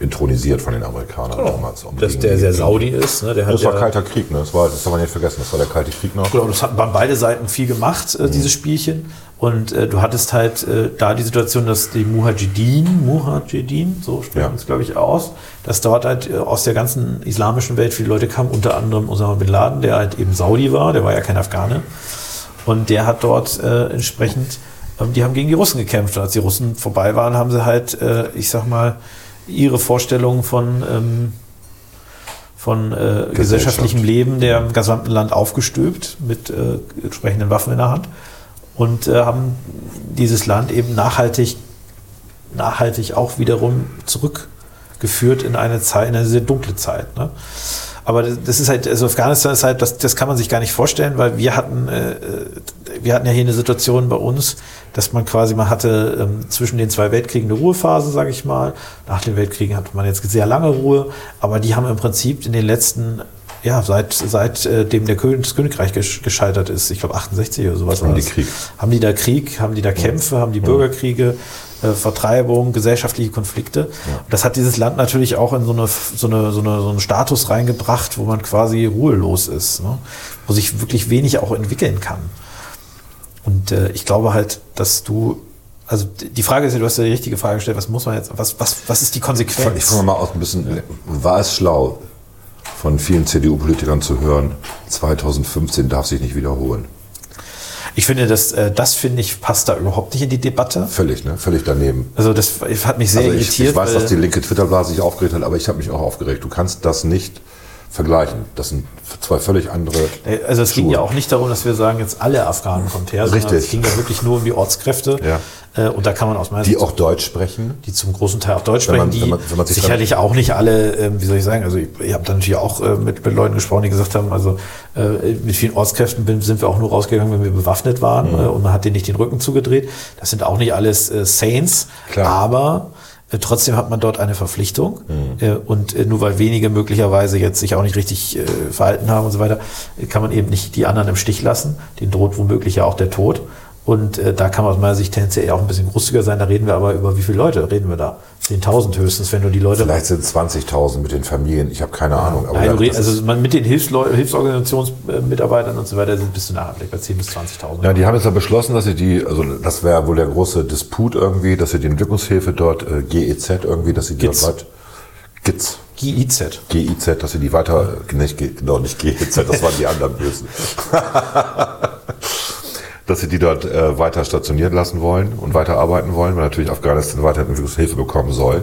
intronisiert von den Amerikanern damals. Um Dass der sehr Saudi ist. Ne? Der hat Das war ja, kalter Krieg, ne? Das, war, das darf man nicht vergessen, das war der kalte Krieg noch. Genau, das haben haben beide Seiten viel gemacht, Mhm. äh, dieses Spielchen. Und äh, du hattest halt äh, da die Situation, dass die Mujahideen, Mujahideen, so sprechen Ja. es glaube ich aus, dass dort halt äh, aus der ganzen islamischen Welt viele Leute kamen, unter anderem Osama Bin Laden, der halt eben Saudi war, der war ja kein Afghane. Und der hat dort äh, entsprechend, ähm, die haben gegen die Russen gekämpft. Und als die Russen vorbei waren, haben sie halt, ich sag mal, ihre Vorstellungen von, ähm, von äh, gesellschaftlichem Leben der im gesamten Land aufgestülpt mit äh, entsprechenden Waffen in der Hand und äh, haben dieses Land eben nachhaltig, nachhaltig auch wiederum zurückgeführt in eine Zeit, in eine sehr dunkle Zeit. Ne? Aber das ist halt, also Afghanistan ist halt, das, das kann man sich gar nicht vorstellen, weil wir hatten, äh, wir hatten ja hier eine Situation bei uns, dass man quasi, man hatte ähm, zwischen den zwei Weltkriegen eine Ruhephase, sage ich mal. Nach den Weltkriegen hatte man jetzt sehr lange Ruhe, aber die haben im Prinzip in den letzten ja, seit, seit äh, dem der König, das Königreich gesch gescheitert ist, ich glaube 68 oder sowas. Haben war die. Krieg. Haben die da Krieg, haben die da Kämpfe, haben die Bürgerkriege, äh, Vertreibung, gesellschaftliche Konflikte. Und das hat dieses Land natürlich auch in so, eine, so, eine, so, eine, so einen Status reingebracht, wo man quasi ruhelos ist, ne? wo sich wirklich wenig auch entwickeln kann. Und äh, ich glaube halt, dass du, also die Frage ist ja, du hast ja die richtige Frage gestellt, was muss man jetzt, was, was, was ist die Konsequenz? Ich fange mal aus ein bisschen. War es schlau, von vielen CDU-Politikern zu hören, 2015 darf sich nicht wiederholen? Ich finde, das, äh, das finde ich, passt da überhaupt nicht in die Debatte. Völlig, ne? Völlig daneben. Also das hat mich sehr Also ich, irritiert. ich weiß, dass die linke Twitter-Blase sich aufgeregt hat, aber ich habe mich auch aufgeregt. Du kannst das nicht vergleichen. Das sind zwei völlig andere. Also es ging Schuhe. ja auch nicht darum, dass wir sagen, jetzt alle Afghanen kommt her, sondern Richtig. es ging ja wirklich nur um die Ortskräfte. Ja. Äh, Und da kann man aus meiner Die Sicht, auch Deutsch sprechen. die zum großen Teil auch Deutsch Wenn man- sprechen, die wenn man- wenn man sich sicherlich auch nicht alle, ähm, wie soll ich sagen, also ich, ich habe da natürlich auch äh, mit, mit Leuten gesprochen, die gesagt haben, also äh, mit vielen Ortskräften sind wir auch nur rausgegangen, wenn wir bewaffnet waren Mhm. äh, und man hat denen nicht den Rücken zugedreht. Das sind auch nicht alles äh, Saints, Klar. aber äh, Trotzdem hat man dort eine Verpflichtung Mhm. äh, und äh, nur weil wenige möglicherweise jetzt sich auch nicht richtig äh, verhalten haben und so weiter, äh, kann man eben nicht die anderen im Stich lassen. Den droht womöglich ja auch der Tod. Und äh, da kann man aus meiner Sicht tendenziell auch ein bisschen großzügiger sein. Da reden wir aber über wie viele Leute reden wir da? 10.000 höchstens, wenn du die Leute... Vielleicht sind 20.000 mit den Familien. Ich habe keine Ahnung. Aber Nein, red, also man mit den Hilfsleu Hilfsorganisationsmitarbeitern und so weiter sind bist du nachher bei 10.000 bis 20.000. Ja, die haben jetzt ja beschlossen, dass sie die, also das wäre wohl der große Disput irgendwie, dass sie die Entwicklungshilfe dort, äh, GEZ irgendwie, dass sie die GIZ. dort weit, GIZ, GIZ. GIZ, dass sie die weiter, nicht, genau, nicht GEZ, das waren die anderen Bösen. [LAUGHS] dass sie die dort äh, weiter stationiert lassen wollen und weiter arbeiten wollen, weil natürlich Afghanistan weiter Entwicklungshilfe bekommen soll.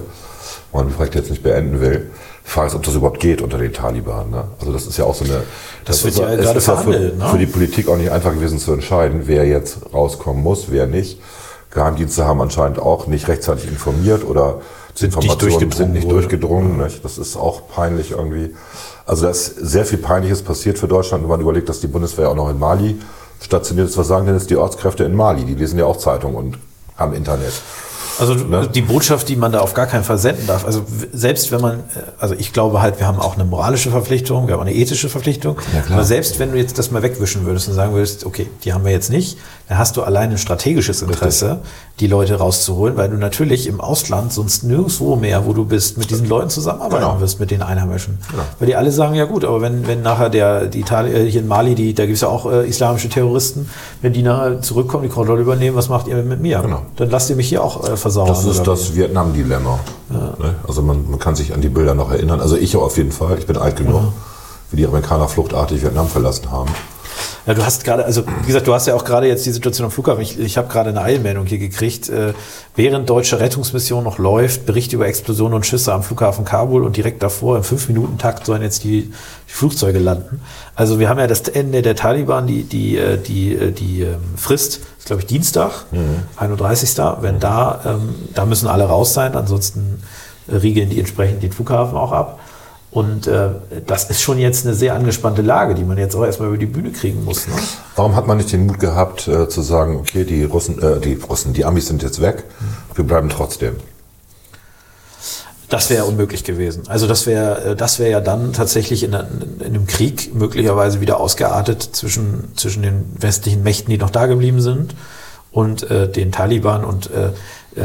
Und das Projekt jetzt nicht beenden will. Die Frage ist, ob das überhaupt geht unter den Taliban. Ne? Also das ist ja auch so eine. Das wird ist, ja gerade ja verhandelt, für, ne? für die Politik auch nicht einfach gewesen zu entscheiden, wer jetzt rauskommen muss, wer nicht. Geheimdienste haben anscheinend auch nicht rechtzeitig informiert oder die Sind nicht Informationen sind durchgedrungen nicht durchgedrungen. Nicht? Das ist auch peinlich irgendwie. Also da ist sehr viel Peinliches passiert für Deutschland, wenn man überlegt, dass die Bundeswehr auch noch in Mali stationiert ist. Was sagen denn jetzt die Ortskräfte in Mali? Die lesen ja auch Zeitung und haben Internet. Also Ne? die Botschaft, die man da auf gar keinen Fall senden darf. Also selbst wenn man, äh, also ich glaube halt, wir haben auch eine moralische Verpflichtung, wir haben eine ethische Verpflichtung. Ja. Aber selbst wenn du jetzt das mal wegwischen würdest und sagen würdest, okay, die haben wir jetzt nicht, dann hast du allein ein strategisches Interesse, die Leute rauszuholen, weil du natürlich im Ausland sonst nirgendwo mehr, wo du bist, mit diesen Leuten zusammenarbeiten Genau. wirst, mit den Einheimischen. Weil die alle sagen, ja gut, aber wenn, wenn nachher der, die Itali äh, hier in Mali, die, da gibt es ja auch äh, islamische Terroristen, wenn die nachher zurückkommen, die Kontrolle übernehmen, was macht ihr mit mir? Genau. Dann lasst ihr mich hier auch äh, versauern. Das ist das Vietnam-Dilemma. Ne? Also man, man kann sich an die Bilder noch erinnern. Also ich auf jeden Fall. Ich bin alt genug, wie die Amerikaner fluchtartig Vietnam verlassen haben. Ja, du hast gerade, also wie gesagt, du hast ja auch gerade jetzt die Situation am Flughafen. Ich, ich habe gerade eine Eilmeldung hier gekriegt. Äh, während deutsche Rettungsmission noch läuft, Bericht über Explosionen und Schüsse am Flughafen Kabul und direkt davor im 5-Minuten-Takt sollen jetzt die, die Flugzeuge landen. Also wir haben ja das Ende der Taliban, die, die, äh, die, äh, die ähm, Frist, ist glaube ich Dienstag, 31. Wenn da, ähm, da müssen alle raus sein, ansonsten äh, riegeln die entsprechend den Flughafen auch ab. Und äh, das ist schon jetzt eine sehr angespannte Lage, die man jetzt auch erstmal über die Bühne kriegen muss. Ne? Warum hat man nicht den Mut gehabt, äh, zu sagen, okay, die Russen, äh, die Russen, die Amis sind jetzt weg, wir bleiben trotzdem. Das wäre unmöglich gewesen. Also das wäre das wäre ja dann tatsächlich in, in, in einem Krieg möglicherweise wieder ausgeartet zwischen, zwischen den westlichen Mächten, die noch da geblieben sind, und äh, den Taliban. Und äh, äh,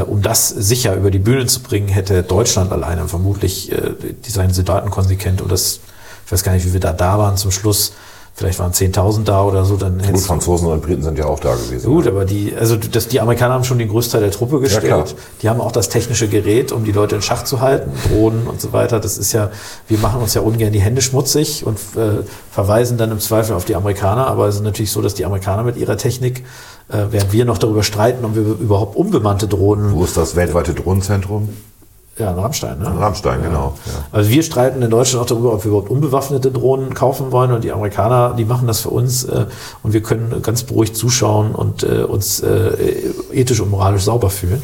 um das sicher über die Bühne zu bringen, hätte Deutschland alleine vermutlich äh, die seinen Soldaten konsequent und das, ich weiß gar nicht, wie wir da da waren zum Schluss, vielleicht waren 10.000 da oder so, dann Gut, hättest du Franzosen und Briten sind ja auch da gewesen. Gut, aber die, also das, die Amerikaner haben schon den Großteil der Truppe gestellt. die haben auch das technische Gerät, um die Leute in Schach zu halten, Drohnen und so weiter. Das ist ja, wir machen uns ja ungern die Hände schmutzig und äh, verweisen dann im Zweifel auf die Amerikaner. Aber es ist natürlich so, dass die Amerikaner mit ihrer Technik, äh, während wir noch darüber streiten, ob wir überhaupt unbemannte Drohnen Wo ist das weltweite Drohnenzentrum? Ja, in Rammstein, ne? In Rammstein, genau, ja. Also wir streiten in Deutschland auch darüber, ob wir überhaupt unbewaffnete Drohnen kaufen wollen und die Amerikaner, die machen das für uns äh, und wir können ganz beruhigt zuschauen und äh, uns äh, ethisch und moralisch sauber fühlen.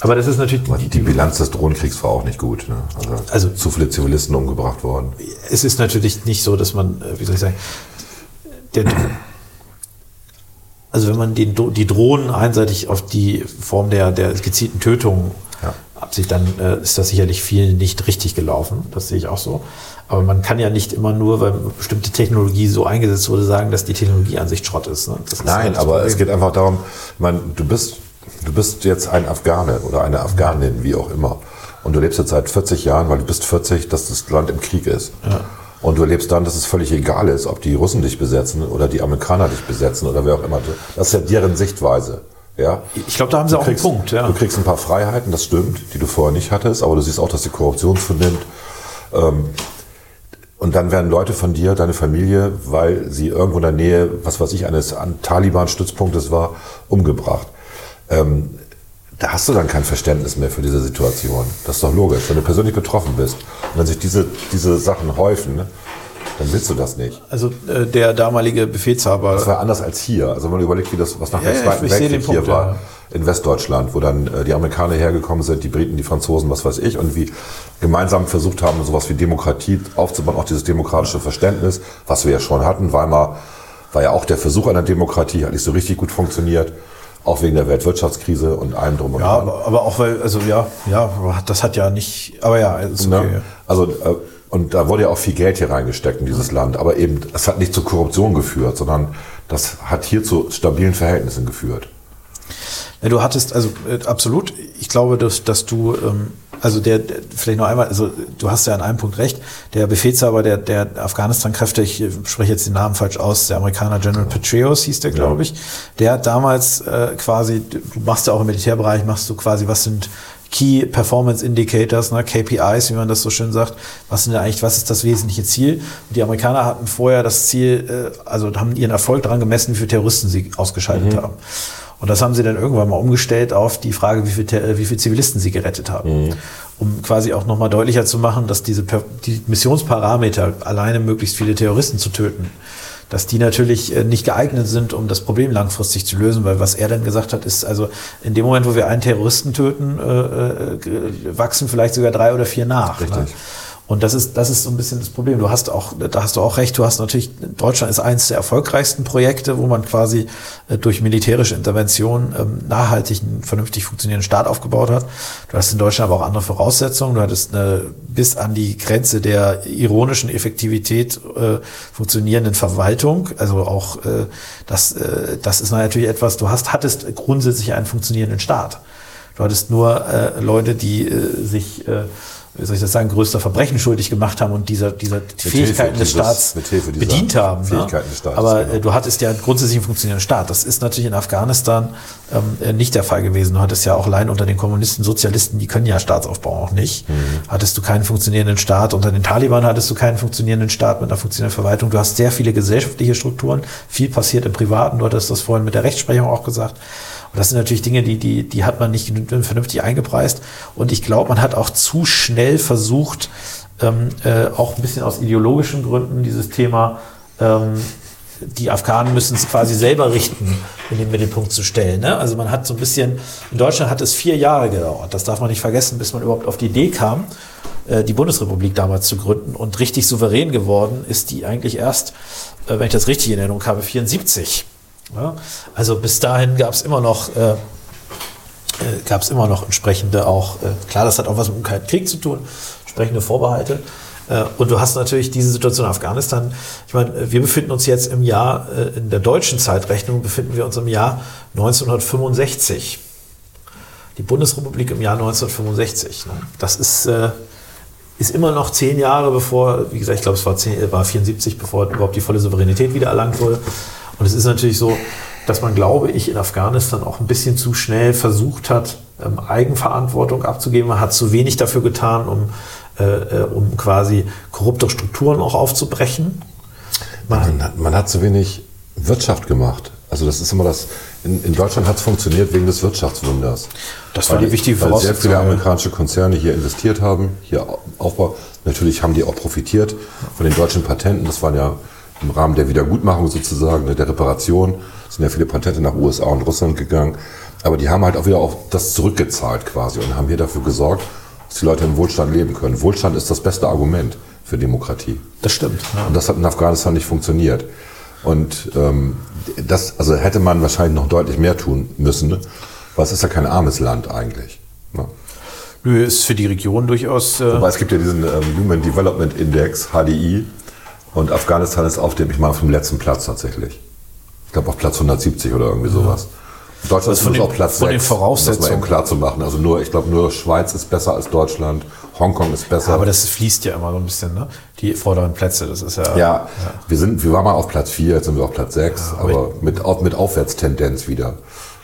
Aber das ist natürlich Die, die Bilanz des Drohnenkriegs war auch nicht gut. Ne? Also, Also- zu viele Zivilisten umgebracht worden. es ist natürlich nicht so, dass man, äh, wie soll ich sagen, der, also wenn man den, die Drohnen einseitig auf die Form der, der gezielten Tötung Ja. Absicht, dann äh, ist das sicherlich viel nicht richtig gelaufen. Das sehe ich auch so. Aber man kann ja nicht immer nur, weil bestimmte Technologie so eingesetzt wurde, sagen, dass die Technologie an sich Schrott ist. Ne? Das ist Nein, halt aber Problem. es geht einfach darum, meine, du bist, du bist jetzt ein Afghane oder eine Afghanin, wie auch immer. Und du lebst jetzt seit 40 Jahren, weil du bist 40, dass das Land im Krieg ist. Und du erlebst dann, dass es völlig egal ist, ob die Russen dich besetzen oder die Amerikaner dich besetzen oder wer auch immer. Das ist ja deren Sichtweise. Ja? Ich glaube, da haben sie Du auch kriegst, einen Punkt. Ja. Du kriegst ein paar Freiheiten, das stimmt, die du vorher nicht hattest, aber du siehst auch, dass die Korruption zunimmt. Ähm, und dann werden Leute von dir, deine Familie, weil sie irgendwo in der Nähe, was weiß ich, eines an Taliban-Stützpunktes war, umgebracht. Ähm, da hast du dann kein Verständnis mehr für diese Situation. Das ist doch logisch. Wenn du persönlich betroffen bist und wenn sich diese, diese Sachen häufen, ne, dann willst du das nicht. Also äh, der damalige Befehlshaber. Das war anders als hier. Also wenn man überlegt, wie das, was nach dem Ja, ja, Zweiten den Weltkrieg hier Punkt, war, ja. in Westdeutschland, wo dann äh, die Amerikaner hergekommen sind, die Briten, die Franzosen, was weiß ich, und wie gemeinsam versucht haben, sowas wie Demokratie aufzubauen, auch dieses demokratische Verständnis, was wir ja schon hatten. Weimar war ja auch der Versuch einer Demokratie, hat nicht so richtig gut funktioniert, auch wegen der Weltwirtschaftskrise und allem drum und ja, dran. aber, aber auch weil, also ja, ja, das hat ja nicht, aber ja, ist okay. Ne? Also, äh, und da wurde ja auch viel Geld hier reingesteckt in dieses Land. Aber eben, es hat nicht zu Korruption geführt, sondern das hat hier zu stabilen Verhältnissen geführt. Ja, du hattest, also äh, absolut, ich glaube, dass, dass du, ähm, also der, der, vielleicht noch einmal, also du hast ja an einem Punkt recht, der Befehlshaber der, der Afghanistan-Kräfte, ich äh, spreche jetzt den Namen falsch aus, der Amerikaner General Petraeus hieß der, glaube ich, der hat damals äh, quasi, du machst ja auch im Militärbereich, machst du quasi, was sind Key Performance Indicators, ne, KPIs, wie man das so schön sagt. Was sind eigentlich, was ist das wesentliche Ziel? Und die Amerikaner hatten vorher das Ziel, äh, also haben ihren Erfolg daran gemessen, wie viele Terroristen sie ausgeschaltet haben. Und das haben sie dann irgendwann mal umgestellt auf die Frage, wie viele, wie viele Zivilisten sie gerettet haben. Um quasi auch nochmal deutlicher zu machen, dass diese die Missionsparameter, alleine möglichst viele Terroristen zu töten, dass die natürlich äh, nicht geeignet sind, um das Problem langfristig zu lösen, weil was er dann gesagt hat, ist, also in dem Moment, wo wir einen Terroristen töten, äh, äh, wachsen vielleicht sogar drei oder vier nach. Richtig. Ne? Und das ist, das ist so ein bisschen das Problem. Du hast auch, da hast du auch recht, du hast natürlich, Deutschland ist eines der erfolgreichsten Projekte, wo man quasi äh, durch militärische Intervention ähm, nachhaltig einen vernünftig funktionierenden Staat aufgebaut hat. Du hast in Deutschland aber auch andere Voraussetzungen. Du hattest eine bis an die Grenze der ironischen Effektivität äh, funktionierenden Verwaltung. Also auch äh, das, das ist natürlich etwas, du hast, hattest grundsätzlich einen funktionierenden Staat. Du hattest nur Leute, die sich, wie soll ich das sagen, größter Verbrechen schuldig gemacht haben und dieser, dieser Fähigkeiten des Staats mit bedient haben. Fähigkeiten ne? des Staates, Aber genau. äh, du hattest ja grundsätzlich einen funktionierenden Staat. Das ist natürlich in Afghanistan ähm, äh, nicht der Fall gewesen. Du hattest ja auch allein unter den Kommunisten, Sozialisten, die können ja Staatsaufbau auch nicht. Mhm. Hattest du keinen funktionierenden Staat. Unter den Taliban hattest du keinen funktionierenden Staat mit einer funktionierenden Verwaltung. Du hast sehr viele gesellschaftliche Strukturen. Viel passiert im Privaten. Du hattest das vorhin mit der Rechtsprechung auch gesagt. Und das sind natürlich Dinge, die, die, die hat man nicht vernünftig eingepreist. Und ich glaube, man hat auch zu schnell versucht, ähm, äh, auch ein bisschen aus ideologischen Gründen dieses Thema, ähm, die Afghanen müssen es quasi selber richten, in den Mittelpunkt zu stellen. Ne? Also man hat so ein bisschen, in Deutschland hat es vier Jahre gedauert, das darf man nicht vergessen, bis man überhaupt auf die Idee kam, äh, die Bundesrepublik damals zu gründen. Und richtig souverän geworden ist die eigentlich erst, äh, wenn ich das richtig in Erinnerung habe, 74. Ja? Also bis dahin gab es immer noch äh, gab es immer noch entsprechende auch, äh, klar, das hat auch was mit dem Kalten Krieg zu tun, entsprechende Vorbehalte. Äh, und du hast natürlich diese Situation in Afghanistan. Ich meine, äh, wir befinden uns jetzt im Jahr, äh, in der deutschen Zeitrechnung befinden wir uns im Jahr 1965. Die Bundesrepublik im Jahr 1965. Ne? Das ist, äh, ist immer noch zehn Jahre bevor, wie gesagt, ich glaube, es war, zehn, äh, war 74, bevor überhaupt die volle Souveränität wieder erlangt wurde. Und es ist natürlich so, dass man, glaube ich, in Afghanistan auch ein bisschen zu schnell versucht hat, ähm, Eigenverantwortung abzugeben. Man hat zu wenig dafür getan, um, äh, äh, um quasi korrupte Strukturen auch aufzubrechen. Man, Man hat, man hat zu wenig Wirtschaft gemacht. Also das ist immer das, in, in Deutschland hat es funktioniert wegen des Wirtschaftswunders. Das war Weil die wichtige Weil sehr Voraussetzung, viele amerikanische Konzerne hier investiert haben, hier Aufbau. Natürlich haben die auch profitiert von den deutschen Patenten. Das waren ja im Rahmen der Wiedergutmachung sozusagen, ne, der Reparation, sind ja viele Patente nach USA und Russland gegangen. Aber die haben halt auch wieder auf das zurückgezahlt quasi und haben hier dafür gesorgt, dass die Leute im Wohlstand leben können. Wohlstand ist das beste Argument für Demokratie. Das stimmt. Ja. Und das hat in Afghanistan nicht funktioniert. Und ähm, das, also hätte man wahrscheinlich noch deutlich mehr tun müssen, ne? weil es ist ja kein armes Land eigentlich. Ne? Nö, ist für die Region durchaus. Äh, Aber es gibt ja diesen ähm, Human Development Index, HDI, und Afghanistan ist auf dem, ich meine, auf dem letzten Platz tatsächlich. Ich glaube auf Platz 170 oder irgendwie sowas. Deutschland Also ist den- auf Platz von den 6, um das mal Voraussetzungen. eben klar zu machen. Also nur, ich glaube nur Schweiz ist besser als Deutschland, Hongkong ist besser. aber das fließt ja immer so ein bisschen, ne? Die vorderen Plätze, das ist ja. Ja, wir sind, wir waren mal auf Platz 4, jetzt sind wir auf Platz 6, aber aber mit, mit Aufwärtstendenz wieder.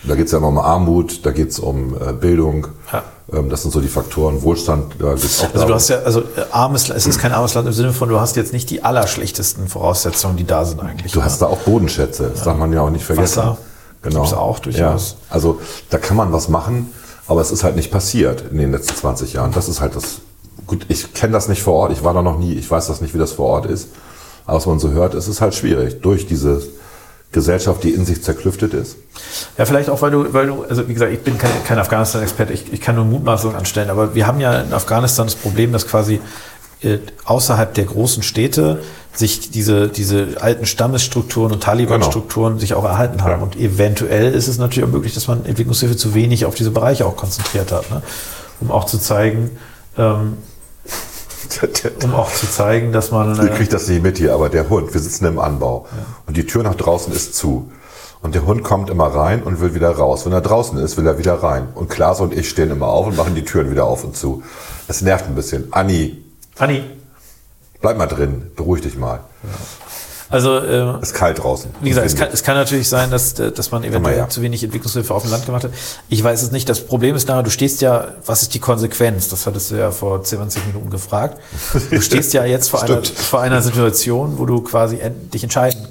Da geht es ja immer um Armut, da geht es um äh, Bildung. Ja. Ähm, das sind so die Faktoren. Wohlstand, da geht's auch Also du hast ja, also äh, armes, es ist kein armes Land im Sinne von, du hast jetzt nicht die allerschlechtesten Voraussetzungen, die da sind eigentlich. Du hast da auch Bodenschätze, das darf man ja auch nicht vergessen. Wasser genau. gibt's auch durchaus. Ja. Also da kann man was machen, aber es ist halt nicht passiert in den letzten 20 Jahren. Das ist halt das. Gut, ich kenne das nicht vor Ort, ich war da noch nie, ich weiß das nicht, wie das vor Ort ist. Aber was man so hört, es ist halt schwierig durch diese Gesellschaft, die in sich zerklüftet ist. Ja, vielleicht auch, weil du, weil du, also wie gesagt, ich bin kein, kein Afghanistan-Experte, ich, ich kann nur Mutmaßungen anstellen, aber wir haben ja in Afghanistan das Problem, dass quasi äh, außerhalb der großen Städte sich diese, diese alten Stammesstrukturen und Taliban-Strukturen sich auch erhalten haben. Ja. Und eventuell ist es natürlich auch möglich, dass man Entwicklungshilfe zu wenig auf diese Bereiche auch konzentriert hat, ne? um auch zu zeigen, ähm, [LAUGHS] um auch zu zeigen, dass man Ihr äh, kriegt das nicht mit hier, aber der Hund, wir sitzen im Anbau und die Tür nach draußen ist zu. Und der Hund kommt immer rein und will wieder raus. Wenn er draußen ist, will er wieder rein. Und Klaas und ich stehen immer auf und machen die Türen wieder auf und zu. Das nervt ein bisschen. Anni, Anni, bleib mal drin, beruhig dich mal. Also äh, Ist kalt draußen. Wie gesagt, es kann, es kann natürlich sein, dass, äh, dass man eventuell ja. zu wenig Entwicklungshilfe auf dem Land gemacht hat. Ich weiß es nicht. Das Problem ist nachher, du stehst ja, was ist die Konsequenz? Das hattest du ja vor 20 Minuten gefragt. Du stehst ja jetzt vor [LAUGHS] einer, vor einer Situation, wo du quasi dich entscheiden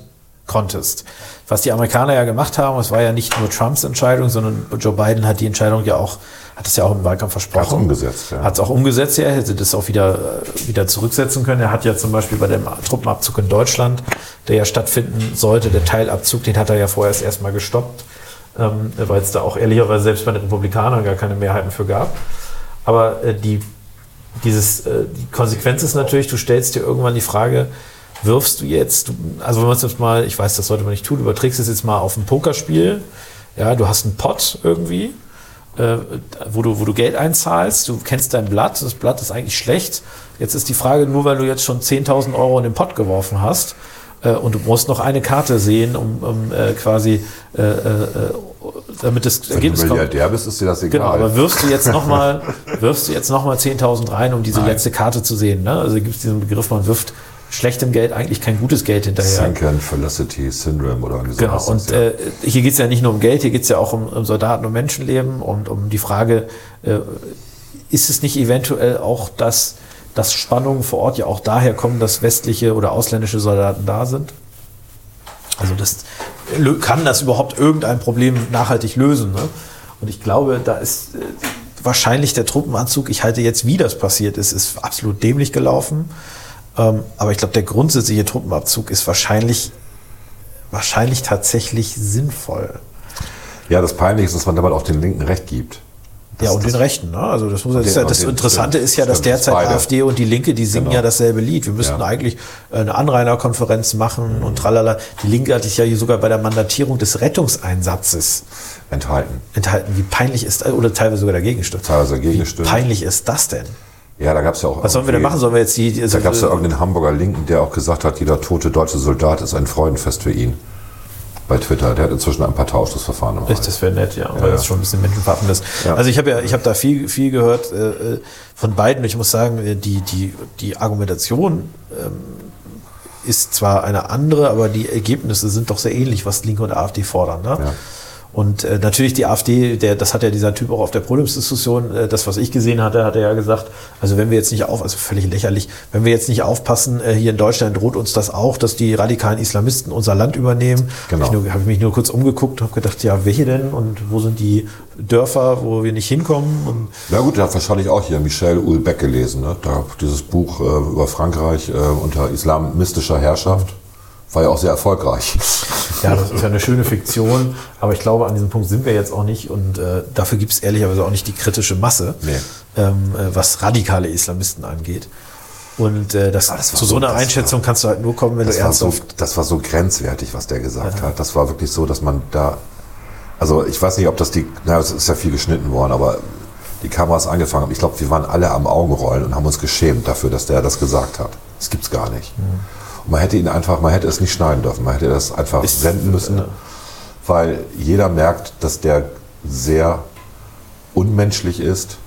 konntest. Was die Amerikaner ja gemacht haben, es war ja nicht nur Trumps Entscheidung, sondern Joe Biden hat die Entscheidung ja auch, hat es ja auch im Wahlkampf versprochen. Hat's umgesetzt, ja. Hat es auch umgesetzt, ja, er hätte das auch wieder, äh, wieder zurücksetzen können. Er hat ja zum Beispiel bei dem Truppenabzug in Deutschland, der ja stattfinden sollte, der Teilabzug, den hat er ja vorerst erstmal gestoppt, ähm, weil es da auch ehrlicherweise selbst bei den Republikanern gar keine Mehrheiten für gab. Aber äh, die, dieses, äh, die Konsequenz ist natürlich, du stellst dir irgendwann die Frage, wirfst du jetzt, also wenn man es jetzt mal, ich weiß, das sollte man nicht tun, überträgst es jetzt mal auf ein Pokerspiel, ja, du hast einen Pot irgendwie, äh, wo, du, wo du Geld einzahlst, du kennst dein Blatt, das Blatt ist eigentlich schlecht. Jetzt ist die Frage, nur weil du jetzt schon 10.000 Euro in den Pot geworfen hast äh, und du musst noch eine Karte sehen, um, um äh, quasi, äh, äh, damit das Wenn du Ergebnis kommt. Milliardär bist, ist dir das egal. Genau, aber wirfst du jetzt nochmal, wirfst du jetzt noch mal [LAUGHS] 10.000 rein, um diese Nein. letzte Karte zu sehen, ne? Also gibt es diesen Begriff, man wirft schlechtem Geld eigentlich kein gutes Geld hinterher. Sunken Felicity Syndrome oder irgendwie so Genau, und das, ja. äh, hier geht es ja nicht nur um Geld, hier geht es ja auch um, um Soldaten und Menschenleben und um die Frage, äh, ist es nicht eventuell auch, dass, dass Spannungen vor Ort ja auch daher kommen, dass westliche oder ausländische Soldaten da sind? Also das kann das überhaupt irgendein Problem nachhaltig lösen. Ne? Und ich glaube, da ist äh, wahrscheinlich der Truppenanzug, ich halte jetzt, wie das passiert ist, ist absolut dämlich gelaufen. Ähm, aber ich glaube, der grundsätzliche Truppenabzug ist wahrscheinlich, wahrscheinlich tatsächlich sinnvoll. ja, das Peinliche ist, dass man dabei auch den Linken Recht gibt. ja, und das- den Rechten. Ne? Also das, muss, das, ist ja, das Interessante stimmt, ist ja, dass stimmt, derzeit beide. AfD und die Linke, die singen Genau. ja dasselbe Lied. Wir müssten Ja. eigentlich eine Anrainerkonferenz machen und tralala. Die Linke hat sich ja hier sogar bei der Mandatierung des Rettungseinsatzes Enthalten. enthalten. Wie peinlich ist, oder teilweise sogar dagegen gestimmt. Teilweise dagegen Wie gestimmt. peinlich ist das denn? Ja, da gab es ja auch. Was sollen wir denn machen? Sollen wir jetzt die, also, Da gab es ja irgendeinen Hamburger Linken, der auch gesagt hat, jeder tote deutsche Soldat ist ein Freudenfest für ihn. Bei Twitter. Der hat inzwischen ein paar Tauschungsverfahren Echt, das wäre nett, ja, weil ja. das schon ein bisschen menschenverachtend ist. Ja. Also ich habe ja, ich habe da viel, viel gehört äh, äh, von beiden. Ich muss sagen, äh, die, die, die Argumentation ähm, ist zwar eine andere, aber die Ergebnisse sind doch sehr ähnlich, was Linke und AfD fordern. Ne? Ja. Und äh, natürlich die AfD, der, das hat ja dieser Typ auch auf der Podiumsdiskussion, äh, das, was ich gesehen hatte, hat er ja gesagt, also wenn wir jetzt nicht auf, also völlig lächerlich, wenn wir jetzt nicht aufpassen, äh, hier in Deutschland droht uns das auch, dass die radikalen Islamisten unser Land übernehmen. Genau. Habe ich, hab ich mich nur kurz umgeguckt und habe gedacht, ja, welche denn und wo sind die Dörfer, wo wir nicht hinkommen? Und Na gut, der hat wahrscheinlich auch hier Michel Houellebecq gelesen. Ne? Da, dieses Buch äh, über Frankreich äh, unter islamistischer Herrschaft war ja auch sehr erfolgreich. Ja, das ist ja eine schöne Fiktion, aber ich glaube, an diesem Punkt sind wir jetzt auch nicht und äh, dafür gibt es ehrlicherweise auch nicht die kritische Masse, Nee. ähm, äh, was radikale Islamisten angeht. Und äh, das, Aber das war zu so so- einer Einschätzung kannst du halt nur kommen, wenn du war, so, ernsthaft. das war so grenzwertig, was der gesagt hat. Das war wirklich so, dass man da. Also ich weiß nicht, ob das die. Na, es ist ja viel geschnitten worden, aber die Kameras angefangen haben. Ich glaube, wir waren alle am Augenrollen und haben uns geschämt dafür, dass der das gesagt hat. Das gibt's gar nicht. Und man hätte ihn einfach, man hätte es nicht schneiden dürfen. Man hätte das einfach Ist- senden müssen, ja. weil jeder merkt, dass der sehr unmenschlich ist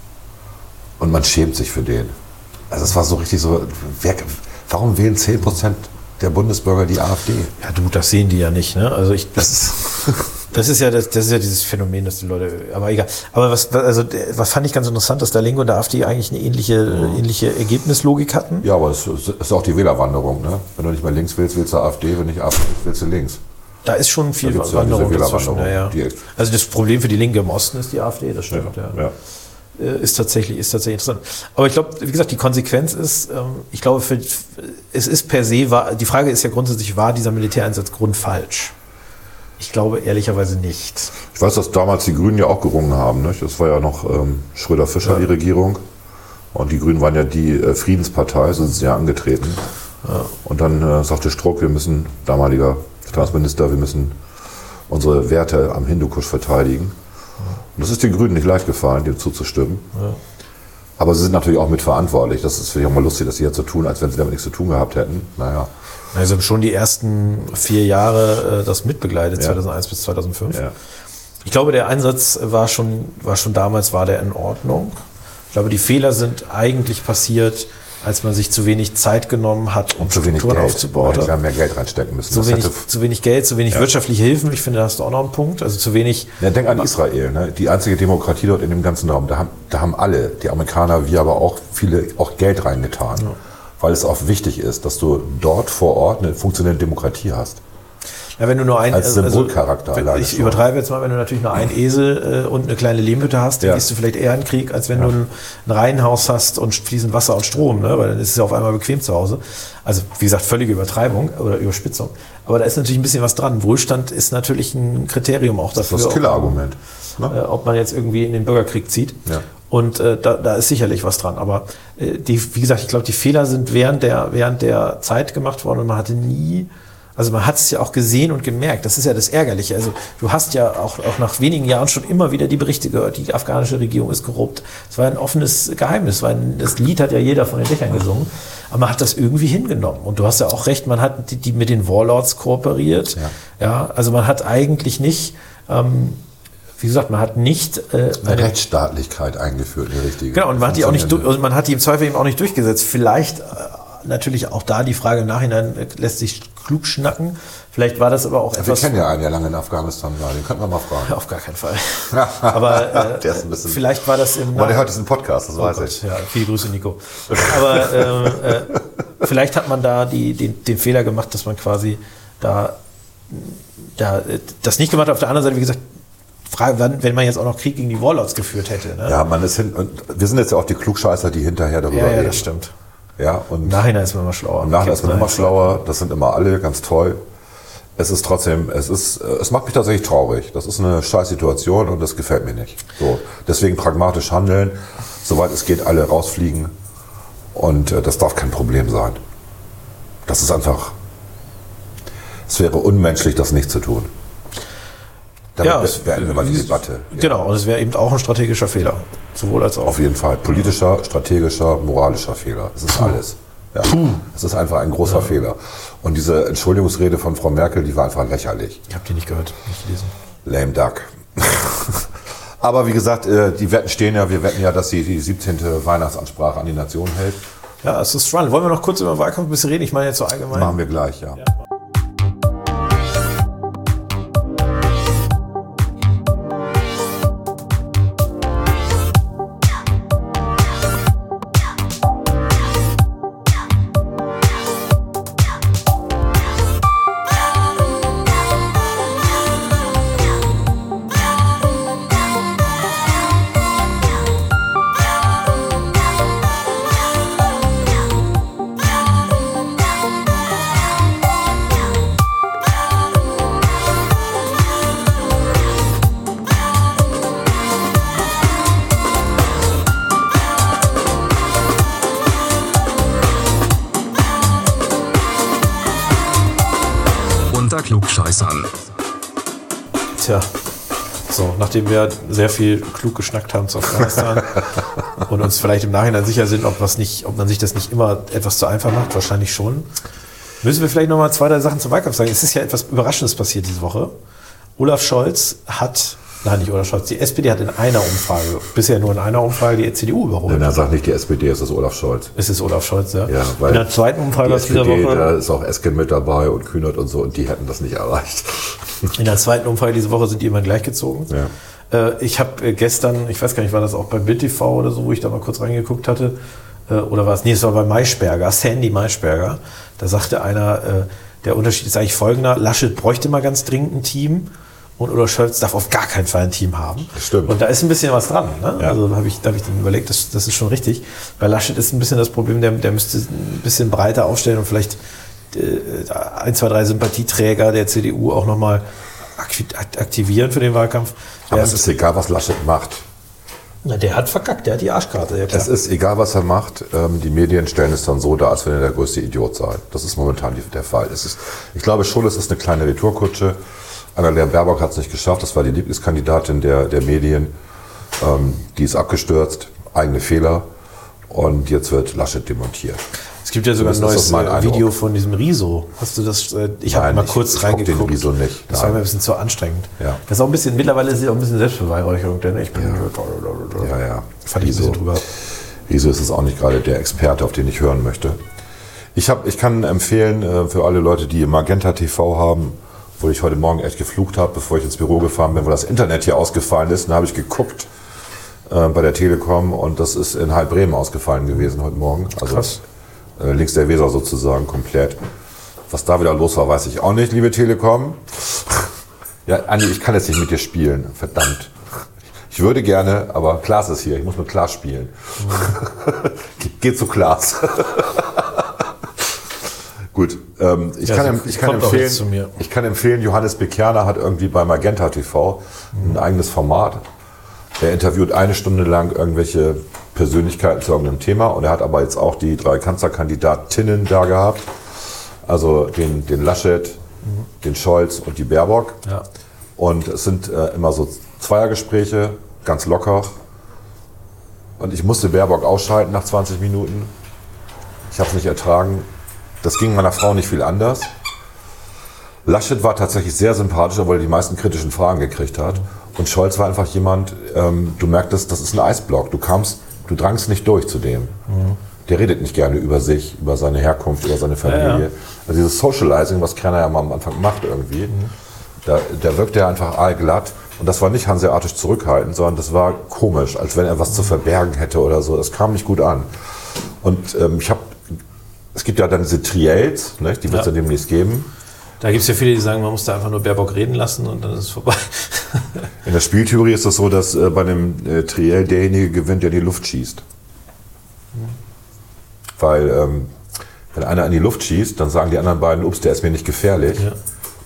und man schämt sich für den. Also es war so richtig so, wer, warum wählen 10% der Bundesbürger die AfD? Ja, du, das sehen die ja nicht, ne? Also ich, Das [LAUGHS] Das ist ja das, das ist ja dieses Phänomen, dass die Leute, aber egal. Aber was, also was fand ich ganz interessant, dass der Linke und der AfD eigentlich eine ähnliche, ähnliche Ergebnislogik hatten. ja, aber es ist auch die Wählerwanderung. Ne? Wenn du nicht mehr links willst, willst du AfD. Wenn nicht AfD willst, willst du links. Da ist schon viel Da ja Wanderung diese dazwischen. Ja, ja. Also das Problem für die Linke im Osten ist die AfD, das stimmt. Ja, Ja. Äh, Ist tatsächlich, ist tatsächlich interessant. Aber ich glaube, wie gesagt, die Konsequenz ist, ähm, ich glaube, für, es ist per se, war, die Frage ist ja grundsätzlich, war dieser Militäreinsatz grundfalsch? Ich glaube ehrlicherweise nicht. Ich weiß, dass damals die Grünen ja auch gerungen haben. Nicht? Das war ja noch ähm, Schröder-Fischer, die Regierung. Und die Grünen waren ja die äh, Friedenspartei, so sind sie ja angetreten. Und dann äh, sagte Struck, wir müssen, damaliger Staatsminister, wir müssen unsere Werte am Hindukusch verteidigen. Und das ist den Grünen nicht leicht gefallen, dem zuzustimmen. Aber sie sind natürlich auch mitverantwortlich. Das ist vielleicht auch mal lustig, dass sie jetzt so tun, als wenn sie damit nichts zu tun gehabt hätten. Naja. Also schon die ersten vier Jahre äh, das mitbegleitet, Ja. 2001 bis 2005. Ja. Ich glaube, der Einsatz war schon, war schon damals war der in Ordnung. Ich glaube, die Fehler sind eigentlich passiert, als man sich zu wenig Zeit genommen hat, um Zu wenig Geld. aufzubauen. Wir haben mehr Geld reinstecken müssen. Zu wenig, zu wenig Geld, zu wenig wirtschaftliche Hilfen. Ich finde, da hast du auch noch einen Punkt. Also zu wenig. Ja, denk an Israel, ne? die einzige Demokratie dort in dem ganzen Raum. Da haben, da haben alle, die Amerikaner, wir aber auch viele, auch Geld reingetan. Weil es auch wichtig ist, dass du dort vor Ort eine funktionierende Demokratie hast. Ja, wenn du nur ein, Als Symbolcharakter wenn- alleine Ich schon. übertreibe jetzt mal, wenn du natürlich nur einen Esel äh, und eine kleine Lehmhütte hast, dann Ja. gehst du vielleicht eher in den Krieg, als wenn du ein, ein Reihenhaus hast und fließend Wasser und Strom, ne? weil dann ist es ja auf einmal bequem zu Hause. Also wie gesagt, völlige Übertreibung oder Überspitzung. Aber da ist natürlich ein bisschen was dran. Wohlstand ist natürlich ein Kriterium auch Das dafür. ist das Killerargument. Ne? äh, ob man jetzt irgendwie in den Bürgerkrieg zieht. Ja. Und äh, da, da ist sicherlich was dran. Aber äh, die, wie gesagt, ich glaube, die Fehler sind während der, während der Zeit gemacht worden und man hatte nie, also man hat es ja auch gesehen und gemerkt. Das ist ja das Ärgerliche. Also du hast ja auch, auch nach wenigen Jahren schon immer wieder die Berichte gehört, die afghanische Regierung ist korrupt. Es war ein offenes Geheimnis, weil das Lied hat ja jeder von den Dächern gesungen. Aber man hat das irgendwie hingenommen. Und du hast ja auch recht, man hat die, die mit den Warlords kooperiert. Ja. ja also man hat eigentlich nicht, ähm, wie gesagt, man hat nicht äh, Eine Rechtsstaatlichkeit eingeführt, die richtige. Genau, und man hat die auch nicht, also man hat die im Zweifel eben auch nicht durchgesetzt. Vielleicht äh, natürlich auch da die Frage im Nachhinein äh, lässt sich klug schnacken. Vielleicht war das aber auch Wir etwas. kennen ja einen, der lange in Afghanistan war. Den könnten wir mal fragen. [LAUGHS] Auf gar keinen Fall. [LAUGHS] Aber äh, Der ist ein bisschen- vielleicht war das im Aber der hört diesen Podcast, das Oh weiß Gott, ich. ja, viele Grüße, Nico. Aber ähm, äh, vielleicht hat man da die, den, den Fehler gemacht, dass man quasi da, da äh, das nicht gemacht hat. Auf der anderen Seite, wie gesagt, Frage, wenn man jetzt auch noch Krieg gegen die Warlords geführt hätte. Ne? Ja, man ist hin, und wir sind jetzt ja auch die Klugscheißer, die hinterher darüber ja, ja, reden. das stimmt. Ja, und Im Nachhinein ist man immer schlauer. Im Nachhinein ist man immer schlauer, das sind immer alle ganz toll. Es ist trotzdem, es ist, es macht mich tatsächlich traurig. Das ist eine scheiß Situation und das gefällt mir nicht. So, deswegen pragmatisch handeln, soweit es geht, alle rausfliegen und äh, das darf kein Problem sein. Das ist einfach, es wäre unmenschlich, das nicht zu tun. Damit Ja, beenden wir mal die Debatte. Genau, und es wäre eben auch ein strategischer Fehler. Sowohl als auch. Auf jeden Fall. Politischer, strategischer, moralischer Fehler. Es ist alles. Ja. Es ist einfach ein großer Fehler. Und diese Entschuldigungsrede von Frau Merkel, die war einfach lächerlich. Ich habe die nicht gehört, nicht gelesen. Lame duck. [LAUGHS] Aber wie gesagt, äh, die Wetten stehen ja. Wir wetten ja, dass sie die 17. Weihnachtsansprache an die Nation hält. Ja, es ist spannend. Wollen wir noch kurz über Wahlkampf ein bisschen reden? Ich meine jetzt so allgemein. Machen wir gleich, ja. Klugscheißern. Tja, so, nachdem wir sehr viel klug geschnackt haben zu Afghanistan [LAUGHS] und uns vielleicht im Nachhinein sicher sind, ob, was nicht, ob man sich das nicht immer etwas zu einfach macht, wahrscheinlich schon, müssen wir vielleicht noch mal zwei, drei Sachen zum Wahlkampf sagen. Es ist ja etwas Überraschendes passiert diese Woche. Olaf Scholz hat, nein, nicht Olaf Scholz, die SPD hat in einer Umfrage, bisher nur in einer Umfrage, die CDU überholt. Wenn er sagt nicht die SPD, ist es Olaf Scholz. Es ist Olaf Scholz, ja. Ja, weil in der zweiten Umfrage die aus dieser SPD, Woche. da ist auch Esken mit dabei und Kühnert und so und die hätten das nicht erreicht. In der zweiten Umfrage diese Woche sind die immer gleichgezogen. Ja. Äh, ich habe äh, gestern, ich weiß gar nicht, war das auch bei Bild TV oder so, wo ich da mal kurz reingeguckt hatte, äh, oder war es, nee, es war bei Maischberger, Sandy Maischberger. Da sagte einer, der Unterschied ist eigentlich folgender, Laschet bräuchte mal ganz dringend ein Team und Olaf Scholz darf auf gar keinen Fall ein Team haben. Stimmt. Und da ist ein bisschen was dran. Ne? Ja. Also habe ich, da hab ich dann überlegt, das, das ist schon richtig. Bei Laschet ist ein bisschen das Problem, der, der müsste ein bisschen breiter aufstellen und vielleicht äh, ein, zwei, drei Sympathieträger der CDU auch nochmal aktivieren für den Wahlkampf. Aber es ist egal, was Laschet macht. Na, der hat verkackt, der hat die Arschkarte. Ja. Es ist egal, was er macht. Ähm, die Medien stellen es dann so dar, als wenn er der größte Idiot sei. Das ist momentan der Fall. Es ist, ich glaube schon, es ist eine kleine Retourkutsche. Annalena Baerbock hat es nicht geschafft. Das war die Lieblingskandidatin der, der Medien. Ähm, die ist abgestürzt. Eigene Fehler. Und jetzt wird Laschet demontiert. es gibt ja sogar ein neues äh. Video von diesem Riso. Hast du das? Äh, ich habe mal ich- kurz ich guck den reingeguckt. Riso nicht. Das war mir ein bisschen zu anstrengend. Ja. Das ist auch ein bisschen, mittlerweile ist es auch ein bisschen Selbstbeweihräucherung, denn ich bin. Ja, ja. Fand ich ein bisschen drüber. Riso ist es auch nicht gerade der Experte, auf den ich hören möchte. Ich, hab, ich kann empfehlen äh, für alle Leute, die Magenta TV haben, wo ich heute Morgen echt geflucht habe, bevor ich ins Büro gefahren bin, wo das Internet hier ausgefallen ist. Dann habe ich geguckt äh, bei der Telekom und das ist in Heilbremen ausgefallen gewesen heute Morgen. Also Krass. Äh, links der Weser sozusagen komplett. Was da wieder los war, weiß ich auch nicht, liebe Telekom. Ja, Andi, ich kann jetzt nicht mit dir spielen. Verdammt. Ich würde gerne, aber Klaas ist hier. Ich muss mit Klaas spielen. [LAUGHS] Ge- Geht zu Klaas. [LAUGHS] Gut, ähm, ich, Ja, kann, em- ich, kann empfehlen, ich kann empfehlen, Johannes Bekerner hat irgendwie bei Magenta TV ein eigenes Format. Er interviewt eine Stunde lang irgendwelche Persönlichkeiten zu irgendeinem Thema und er hat aber jetzt auch die drei Kanzlerkandidatinnen da gehabt. Also den, den Laschet, den Scholz und die Baerbock. Ja. Und es sind äh, immer so Zweiergespräche, ganz locker. Und ich musste Baerbock ausschalten nach 20 Minuten. Ich habe es nicht ertragen. Das ging meiner Frau nicht viel anders. Laschet war tatsächlich sehr sympathisch, obwohl er die meisten kritischen Fragen gekriegt hat. Und Scholz war einfach jemand, ähm, du merktest, das ist ein Eisblock. Du kamst, du drangst nicht durch zu dem. Der redet nicht gerne über sich, über seine Herkunft, über seine Familie. Ja, ja. Also dieses Socializing, was Kerner ja mal am Anfang macht irgendwie, da, da wirkte er einfach allglatt. Und das war nicht hanseatisch zurückhaltend, sondern das war komisch, als wenn er was zu verbergen hätte oder so. Das kam nicht gut an. Und ähm, ich habe, es gibt ja dann diese Triels, ne, die wird es Ja. ja demnächst geben. Da gibt es ja viele, die sagen, man muss da einfach nur Baerbock reden lassen und dann ist es vorbei. [LAUGHS] In der Spieltheorie ist es so, dass äh, bei einem äh, Triell derjenige gewinnt, der in die Luft schießt. Weil ähm, wenn einer in die Luft schießt, dann sagen die anderen beiden, ups, der ist mir nicht gefährlich. Ja.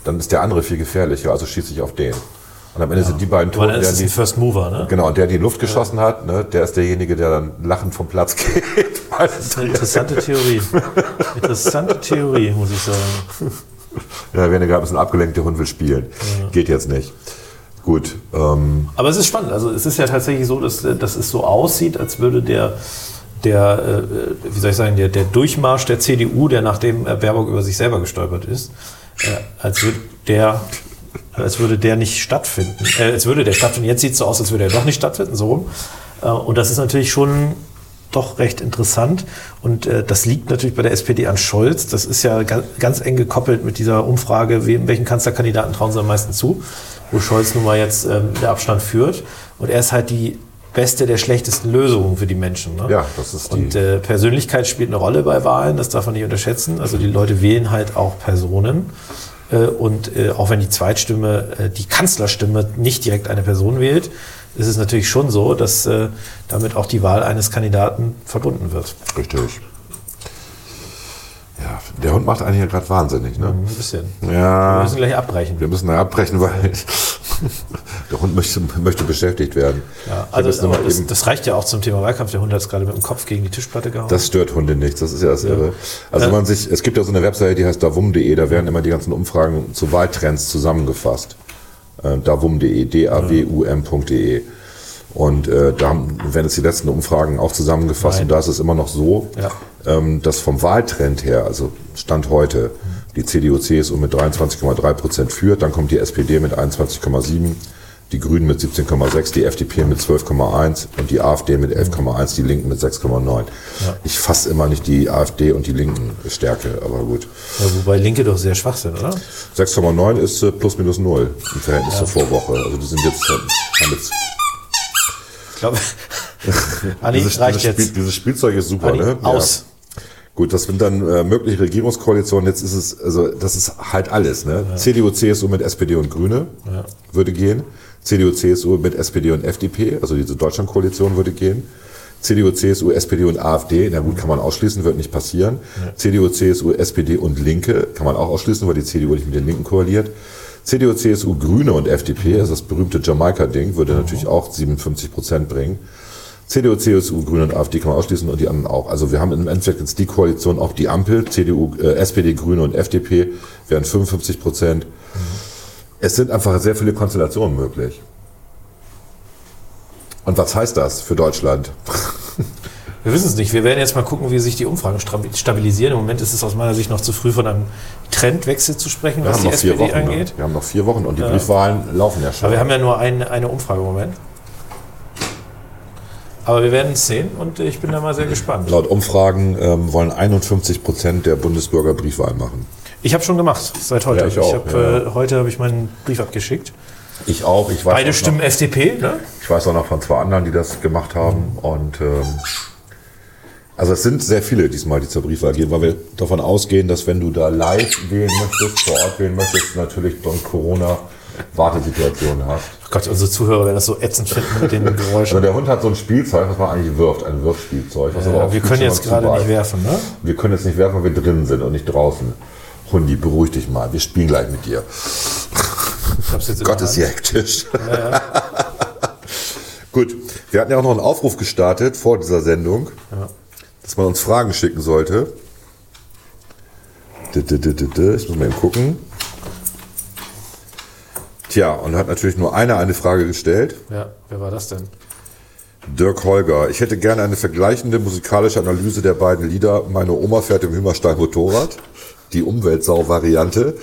Dann ist der andere viel gefährlicher, also schieße ich auf den. Und am Ende sind die beiden tot. der die, First Mover, ne? genau, und der, der die Luft geschossen hat, ne, der ist derjenige, der dann lachend vom Platz [LAUGHS] geht. Das ist eine interessante Theorie. Interessante Theorie, muss ich sagen. [LAUGHS] ja, wenn er gerade ein bisschen abgelenkt, der Hund will spielen. Geht jetzt nicht. Gut. Ähm, Aber es ist spannend. Also es ist ja tatsächlich so, dass, dass es so aussieht, als würde der, der äh, wie soll ich sagen, der, der Durchmarsch der CDU, der nachdem äh, Baerbock über sich selber gestolpert ist, äh, als würde der als würde der nicht stattfinden. Äh, als würde der stattfinden. Jetzt sieht es so aus, als würde er doch nicht stattfinden, so rum. Äh, und das ist natürlich schon doch recht interessant. Und äh, das liegt natürlich bei der SPD an Scholz. Das ist ja ganz, ganz eng gekoppelt mit dieser Umfrage, wem, welchen Kanzlerkandidaten trauen sie am meisten zu, wo Scholz nun mal jetzt ähm, der Abstand führt. Und er ist halt die beste der schlechtesten Lösungen für die Menschen. Ne? Ja, das ist die- Und äh, Persönlichkeit spielt eine Rolle bei Wahlen, das darf man nicht unterschätzen. Also die Leute wählen halt auch Personen. Äh, Und äh, auch wenn die Zweitstimme, äh, die Kanzlerstimme nicht direkt eine Person wählt, ist es natürlich schon so, dass damit auch die Wahl eines Kandidaten verbunden wird. richtig. Ja, der Hund macht einen hier gerade wahnsinnig, ne? Ein bisschen. Wir Ja. müssen gleich abbrechen. Wir müssen da abbrechen, weil [LAUGHS] Der Hund möchte, möchte beschäftigt werden. Ja, also das, das reicht ja auch zum Thema Wahlkampf. Der Hund hat es gerade mit dem Kopf gegen die Tischplatte gehauen. Das stört Hunde nichts, das ist ja das Irre. Also Ja. wenn man sich, es gibt ja so eine Webseite, die heißt davum.de, da werden immer die ganzen Umfragen zu Wahltrends zusammengefasst. Äh, davum.de, d-a-w-u-m.de. Und äh, da haben, werden jetzt die letzten Umfragen auch zusammengefasst Nein. und da ist es immer noch so, Ja. ähm, dass vom Wahltrend her, also Stand heute, die CDU, CSU mit 23,3 Prozent führt, dann kommt die SPD mit 21,7, die Grünen mit 17,6, die FDP mit 12,1 und die AfD mit 11,1, die Linken mit 6,9. Ich fasse immer nicht die AfD und die Linken Stärke, aber gut. ja, wobei Linke doch sehr schwach sind, oder? 6,9 ist äh, plus minus null im Verhältnis zur Vorwoche. Also die sind jetzt, äh, haben jetzt Ich glaube, [LAUGHS] Anni, dieses, reicht dieses, Spiel, jetzt. dieses Spielzeug ist super, Anni, ne? aus. Gut, das sind dann äh, mögliche Regierungskoalitionen. Jetzt ist es, also das ist halt alles. Ne? CDU, CSU mit SPD und Grüne würde gehen. CDU, CSU mit SPD und FDP, also diese Deutschlandkoalition würde gehen. CDU, CSU, SPD und AfD, na gut, kann man ausschließen, wird nicht passieren. CDU, CSU, SPD und Linke kann man auch ausschließen, weil die CDU nicht mit den Linken koaliert. CDU, CSU, Grüne und FDP, also das berühmte Jamaika-Ding, würde natürlich auch 57 Prozent bringen. CDU, CSU, Grüne und AfD kann man ausschließen und die anderen auch. Also wir haben im Endeffekt jetzt die Koalition, auch die Ampel, CDU, äh, SPD, Grüne und FDP wären 55 Prozent. Es sind einfach sehr viele Konstellationen möglich. Und was heißt das für Deutschland? Wir wissen es nicht. Wir werden jetzt mal gucken, wie sich die Umfragen stab- stabilisieren. Im Moment ist es aus meiner Sicht noch zu früh von einem Trendwechsel zu sprechen, Wir was haben die noch vier SPD Wochen. Ne? angeht. Wir haben noch vier Wochen und die Briefwahlen laufen ja schon. Aber wir haben ja nur ein, eine Umfrage im Moment. Aber wir werden es sehen und ich bin da mal sehr gespannt. Laut Umfragen ähm, wollen 51 Prozent der Bundesbürger Briefwahl machen. Ich habe schon gemacht, seit heute. Ja, ich auch, hab, ja. äh, heute habe ich meinen Brief abgeschickt. Ich auch. Ich weiß Beide auch stimmen Noch, FDP, ne? ich weiß auch noch von zwei anderen, die das gemacht haben. Und ähm, also es sind sehr viele diesmal, die zur Briefwahl gehen, weil wir davon ausgehen, dass wenn du da live wählen möchtest, vor Ort wählen möchtest, natürlich durch Corona Wartesituationen hast. Oh Gott, unsere Zuhörer werden das so ätzend finden mit den [LAUGHS] Also Geräuschen. der Hund hat so ein Spielzeug, was man eigentlich wirft, ein Wirfspielzeug. Was aber Ja, auf wir können jetzt gerade nicht werfen, ne? Wir können jetzt nicht werfen, weil wir drinnen sind und nicht draußen. Hundi, beruhig dich mal. Wir spielen gleich mit dir. Gott ist hier hektisch. [LAUGHS] Gut, wir hatten ja auch noch einen Aufruf gestartet vor dieser Sendung, dass man uns Fragen schicken sollte. Ich muss mal eben gucken. Tja, und hat natürlich nur einer eine Frage gestellt. Ja, wer war das denn? Dirk Holger, ich hätte gerne eine vergleichende musikalische Analyse der beiden Lieder Meine Oma fährt im Hümerstein Motorrad, die Umweltsau-Variante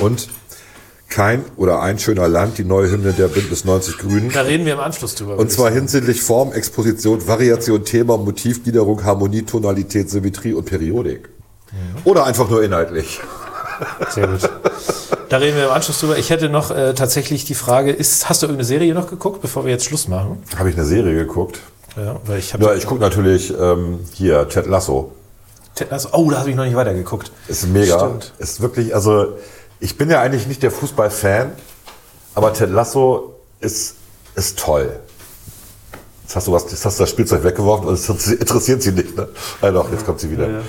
und Kein oder ein schöner Land, die neue Hymne der Bündnis 90 Grünen. Da reden wir im Anschluss drüber. Und zwar hinsichtlich Form, Exposition, Variation, Thema, Motiv, Gliederung, Harmonie, Tonalität, Symmetrie und Periodik. Oder einfach nur inhaltlich. Sehr gut. [LAUGHS] Da reden wir im Anschluss drüber. Ich hätte noch äh, tatsächlich die Frage, ist, hast du irgendeine Serie noch geguckt, bevor wir jetzt Schluss machen? Habe ich eine Serie geguckt? Ja, weil ich habe Ja, ich gucke natürlich ähm, hier, Ted Lasso. also, Oh, da habe ich noch nicht weitergeguckt. Ist mega. Stimmt. Ist wirklich, also ich bin ja eigentlich nicht der Fußballfan, aber Ted Lasso ist, ist toll. Jetzt hast du was, jetzt hast du das Spielzeug weggeworfen und es interessiert sie nicht, ne? Ah, doch, jetzt kommt sie wieder. Ja, ja.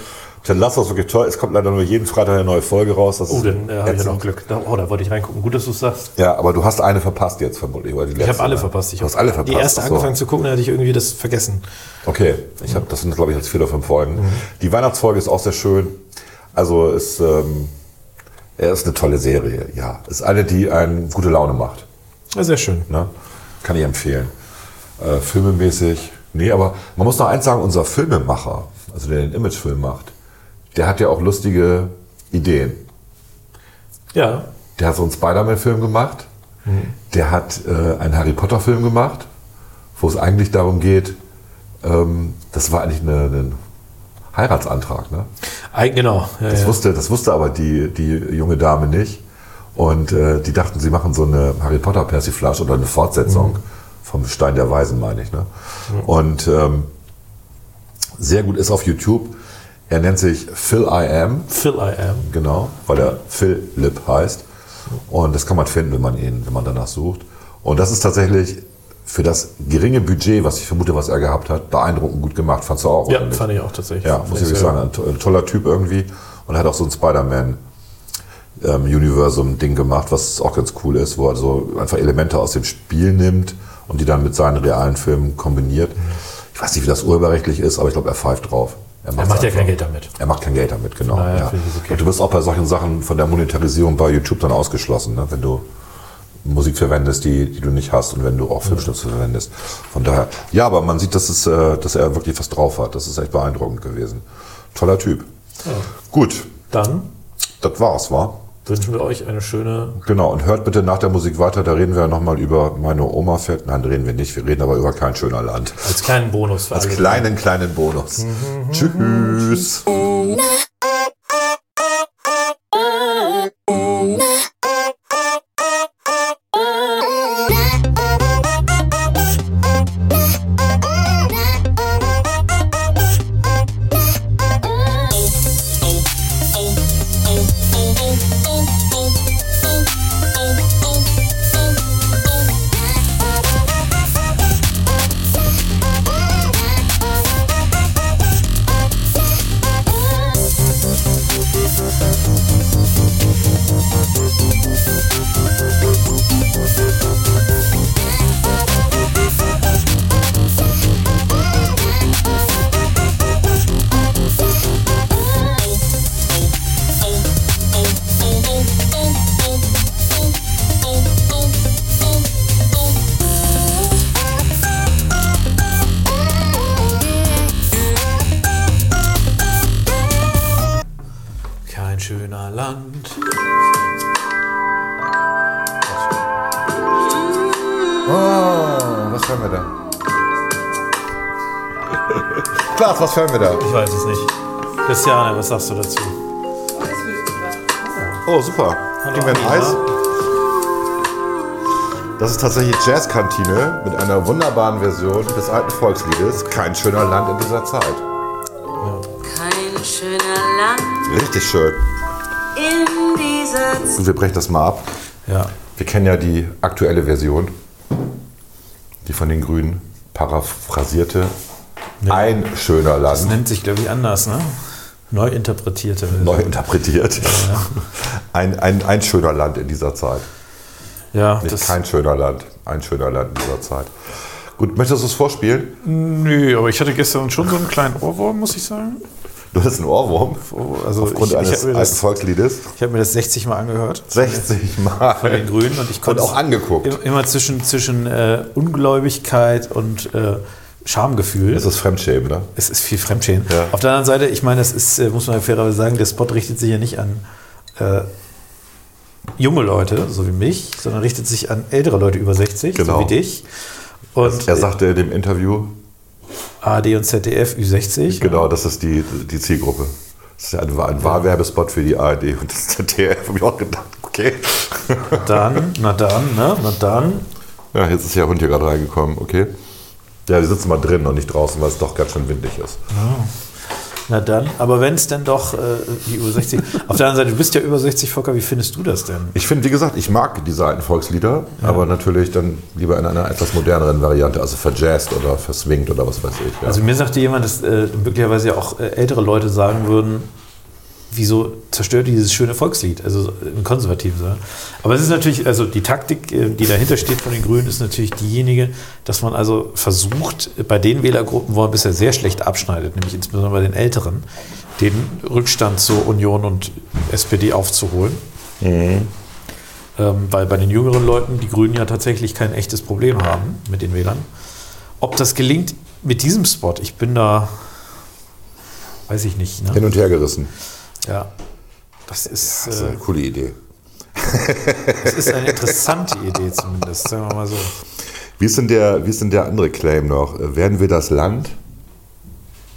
Ted Lasso ist wirklich toll. Es kommt leider nur jeden Freitag eine neue Folge raus. Das Oh, dann äh, habe ich ja noch Glück. Da, oh, da wollte ich reingucken. Gut, dass du es sagst. Ja, aber du hast eine verpasst jetzt vermutlich. Oder die Ich letzte, habe alle ne? verpasst. Ich du hast hab alle verpasst. Die erste ach so. angefangen zu gucken, da hatte ich irgendwie das vergessen. Okay, ich habe das sind glaube ich jetzt vier oder fünf Folgen. Die Weihnachtsfolge ist auch sehr schön. Also ist ähm, er ist eine tolle Serie. Ja, ist eine, die einen gute Laune macht. Ja, sehr schön. Ne? Kann ich empfehlen. Äh, filmemäßig. Nee, aber man muss noch eins sagen, unser Filmemacher, also der den Imagefilm macht, der hat ja auch lustige Ideen. Ja, Der hat so einen Spider-Man-Film gemacht. Der hat äh, einen Harry Potter-Film gemacht, wo es eigentlich darum geht, ähm, das war eigentlich ein Heiratsantrag. Ne? Eig- genau. Ja, Das, ja. wusste, das wusste aber die, die junge Dame nicht. Und äh, die dachten, sie machen so eine Harry Potter Persiflage oder eine Fortsetzung vom Stein der Weisen, meine ich. Ne? Und ähm, sehr gut ist auf YouTube. Er nennt sich Phil I Am. Phil I Am. Genau, weil er Philip heißt. Und das kann man finden, wenn man ihn, wenn man danach sucht. Und das ist tatsächlich für das geringe Budget, was ich vermute, was er gehabt hat, beeindruckend gut gemacht. Fandst du auch? Ja, oder nicht? fand ich auch tatsächlich. Ja, muss ich wirklich sagen, ein, to- ein toller Typ irgendwie. Und er hat auch so einen Spider-Man ähm, Universum-Ding gemacht, was auch ganz cool ist, wo er so einfach Elemente aus dem Spiel nimmt und die dann mit seinen realen Filmen kombiniert. Ich weiß nicht, wie das urheberrechtlich ist, aber ich glaube, er pfeift drauf. Er macht ja kein Geld damit. Er macht kein Geld damit, genau. Naja, ja. okay. Und du bist auch bei solchen Sachen von der Monetarisierung bei YouTube dann ausgeschlossen, ne? wenn du Musik verwendest, die, die du nicht hast und wenn du auch Filmschnipsel verwendest. Von daher, ja, aber man sieht, dass, es, äh, dass er wirklich was drauf hat. Das ist echt beeindruckend gewesen. Toller Typ. Gut, Dann das war's, war. Wünschen wir euch eine schöne. Genau, und hört bitte nach der Musik weiter, da reden wir nochmal über meine Oma fährt. Nein, reden wir nicht, wir reden aber über kein schöner Land. Als kleinen Bonus Als kleinen, kleinen Bonus. Tschüss. Klaas, was hören wir da? Ich weiß es nicht. Christiane, was sagst du dazu? Oh, super. Gib mir ein. Eis. Das ist tatsächlich Jazzkantine mit einer wunderbaren Version des alten Volksliedes Kein schöner Land in dieser Zeit. Kein schöner Land Richtig schön. in dieser Zeit. Und wir brechen das mal ab. Ja. Wir kennen ja die aktuelle Version, die von den Grünen paraphrasierte Ein schöner Das Land, nennt sich, glaube ich, anders, ne? Neu interpretierte. neu interpretiert. Ein, ein, ein schöner Land in dieser Zeit. Ja, Nicht das. kein schöner Land, ein schöner Land in dieser Zeit. Gut, möchtest du es vorspielen? Nö, aber ich hatte gestern schon so einen kleinen Ohrwurm, muss ich sagen. Du hast einen Ohrwurm Also aufgrund ich, ich eines habe mir, alten das- Volksliedes. ich hab mir das 60 Mal angehört. 60 Mal. Von den Grünen und ich konnte auch es angeguckt. im- Immer zwischen, zwischen äh, Ungläubigkeit und äh, Schamgefühl. Das ist Fremdschämen, ne? Es ist viel Fremdschämen. Ja. Auf der anderen Seite, ich meine, das ist, äh, muss man ja fairerweise sagen, der Spot richtet sich ja nicht an äh, junge Leute, so wie mich, sondern richtet sich an ältere Leute über 60, Genau. so wie dich. Und Er sagte in dem Interview, AD und ZDF Ü60. genau, das ist die, die Zielgruppe. Das ist ja ein, ein Wahlwerbespot für die ARD und das ZDF. [LAUGHS] Habe ich auch gedacht, okay. Dann, na dann, ne? Na dann. Ja, jetzt ist der Hund hier gerade reingekommen, okay. Ja, die sitzen mal drin und nicht draußen, weil es doch ganz schön windig ist. Na dann, aber wenn es denn doch äh, die über 60. Auf der anderen Seite, du bist ja über 60, Volker, wie findest du das denn? Ich finde, wie gesagt, ich mag diese alten Volkslieder, aber natürlich dann lieber in einer etwas moderneren Variante, also verjazzt oder verswingt oder was weiß ich. Ja. Also mir sagte jemand, dass äh, möglicherweise ja auch äh, ältere Leute sagen würden, wieso zerstört ihr dieses schöne Volkslied? Also im konservativen Sinne. Aber es ist natürlich, also die Taktik, äh, die dahinter steht von den Grünen, ist natürlich diejenige, dass man also versucht, bei den Wählergruppen, wo man bisher sehr schlecht abschneidet, nämlich insbesondere bei den Älteren, den Rückstand zur Union und SPD aufzuholen. Ähm, weil bei den jüngeren Leuten die Grünen ja tatsächlich kein echtes Problem haben mit den Wählern. Ob das gelingt mit diesem Spot, ich bin da, weiß ich nicht. Ne? Hin und her gerissen. Ja, das ist, Das ist eine äh, coole Idee. das ist eine interessante Idee zumindest, sagen wir mal so. Wie ist, denn der, wie ist denn der andere Claim noch? Äh, Werden wir das Land,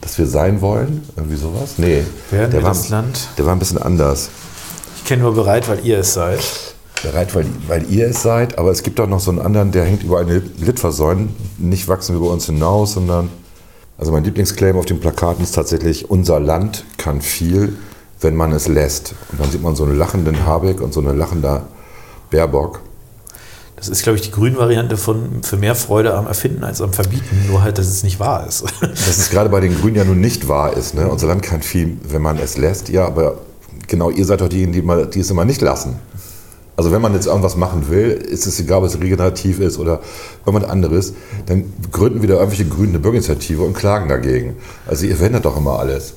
das wir sein wollen? Irgendwie sowas? Nee. Werden der wir war, das Land? Der war ein bisschen anders. Ich kenne nur bereit, weil ihr es seid. Bereit, weil, weil ihr es seid, aber es gibt auch noch so einen anderen, der hängt über eine Litfaßsäulen. Nicht wachsen wir über uns hinaus, sondern. Also mein Lieblingsclaim auf den Plakaten ist tatsächlich, unser Land kann viel, wenn man es lässt. Und dann sieht man so einen lachenden Habeck und so eine lachende Baerbock. Das ist, glaube ich, die Grün-Variante von für mehr Freude am Erfinden als am Verbieten, nur halt, dass es nicht wahr ist. [LAUGHS] Dass es gerade bei den Grünen ja nun nicht wahr ist. Ne? Unser Land kann viel, wenn man es lässt. Ja, aber genau, ihr seid doch diejenigen, die, mal, die es immer nicht lassen. Also wenn man jetzt irgendwas machen will, ist es egal, ob es regenerativ ist oder irgendwas anderes, dann gründen wieder irgendwelche Grünen eine Bürgerinitiative und klagen dagegen. Also ihr verhindert doch immer alles.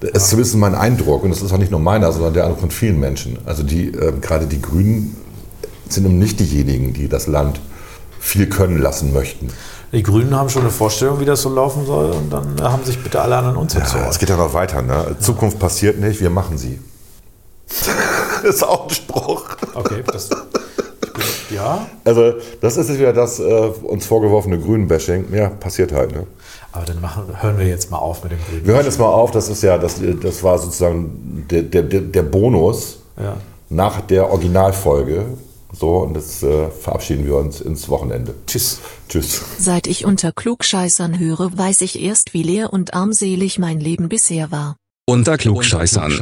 Das ist zumindest mein Eindruck und das ist auch nicht nur meiner, sondern der von vielen Menschen. Also die, äh, gerade die Grünen sind eben nicht diejenigen, die das Land viel können lassen möchten. Die Grünen haben schon eine Vorstellung, wie das so laufen soll und dann äh, haben sich bitte alle anderen uns jetzt Ja, es geht ja noch weiter. Ne? Zukunft passiert nicht, wir machen sie. [LAUGHS] das ist auch ein Spruch. Okay, das, ja, Also das ist jetzt wieder das äh, uns vorgeworfene Grünen-Bashing. Ja, passiert halt. Ne? Aber dann machen, hören wir jetzt mal auf mit dem Grünen. Wir hören jetzt mal auf, das ist ja, das, das war sozusagen der, der, der Bonus Ja. nach der Originalfolge. So, und jetzt äh, verabschieden wir uns ins Wochenende. Tschüss. Tschüss. Seit ich unter Klugscheißern höre, weiß ich erst, wie leer und armselig mein Leben bisher war. Unter Klugscheißern.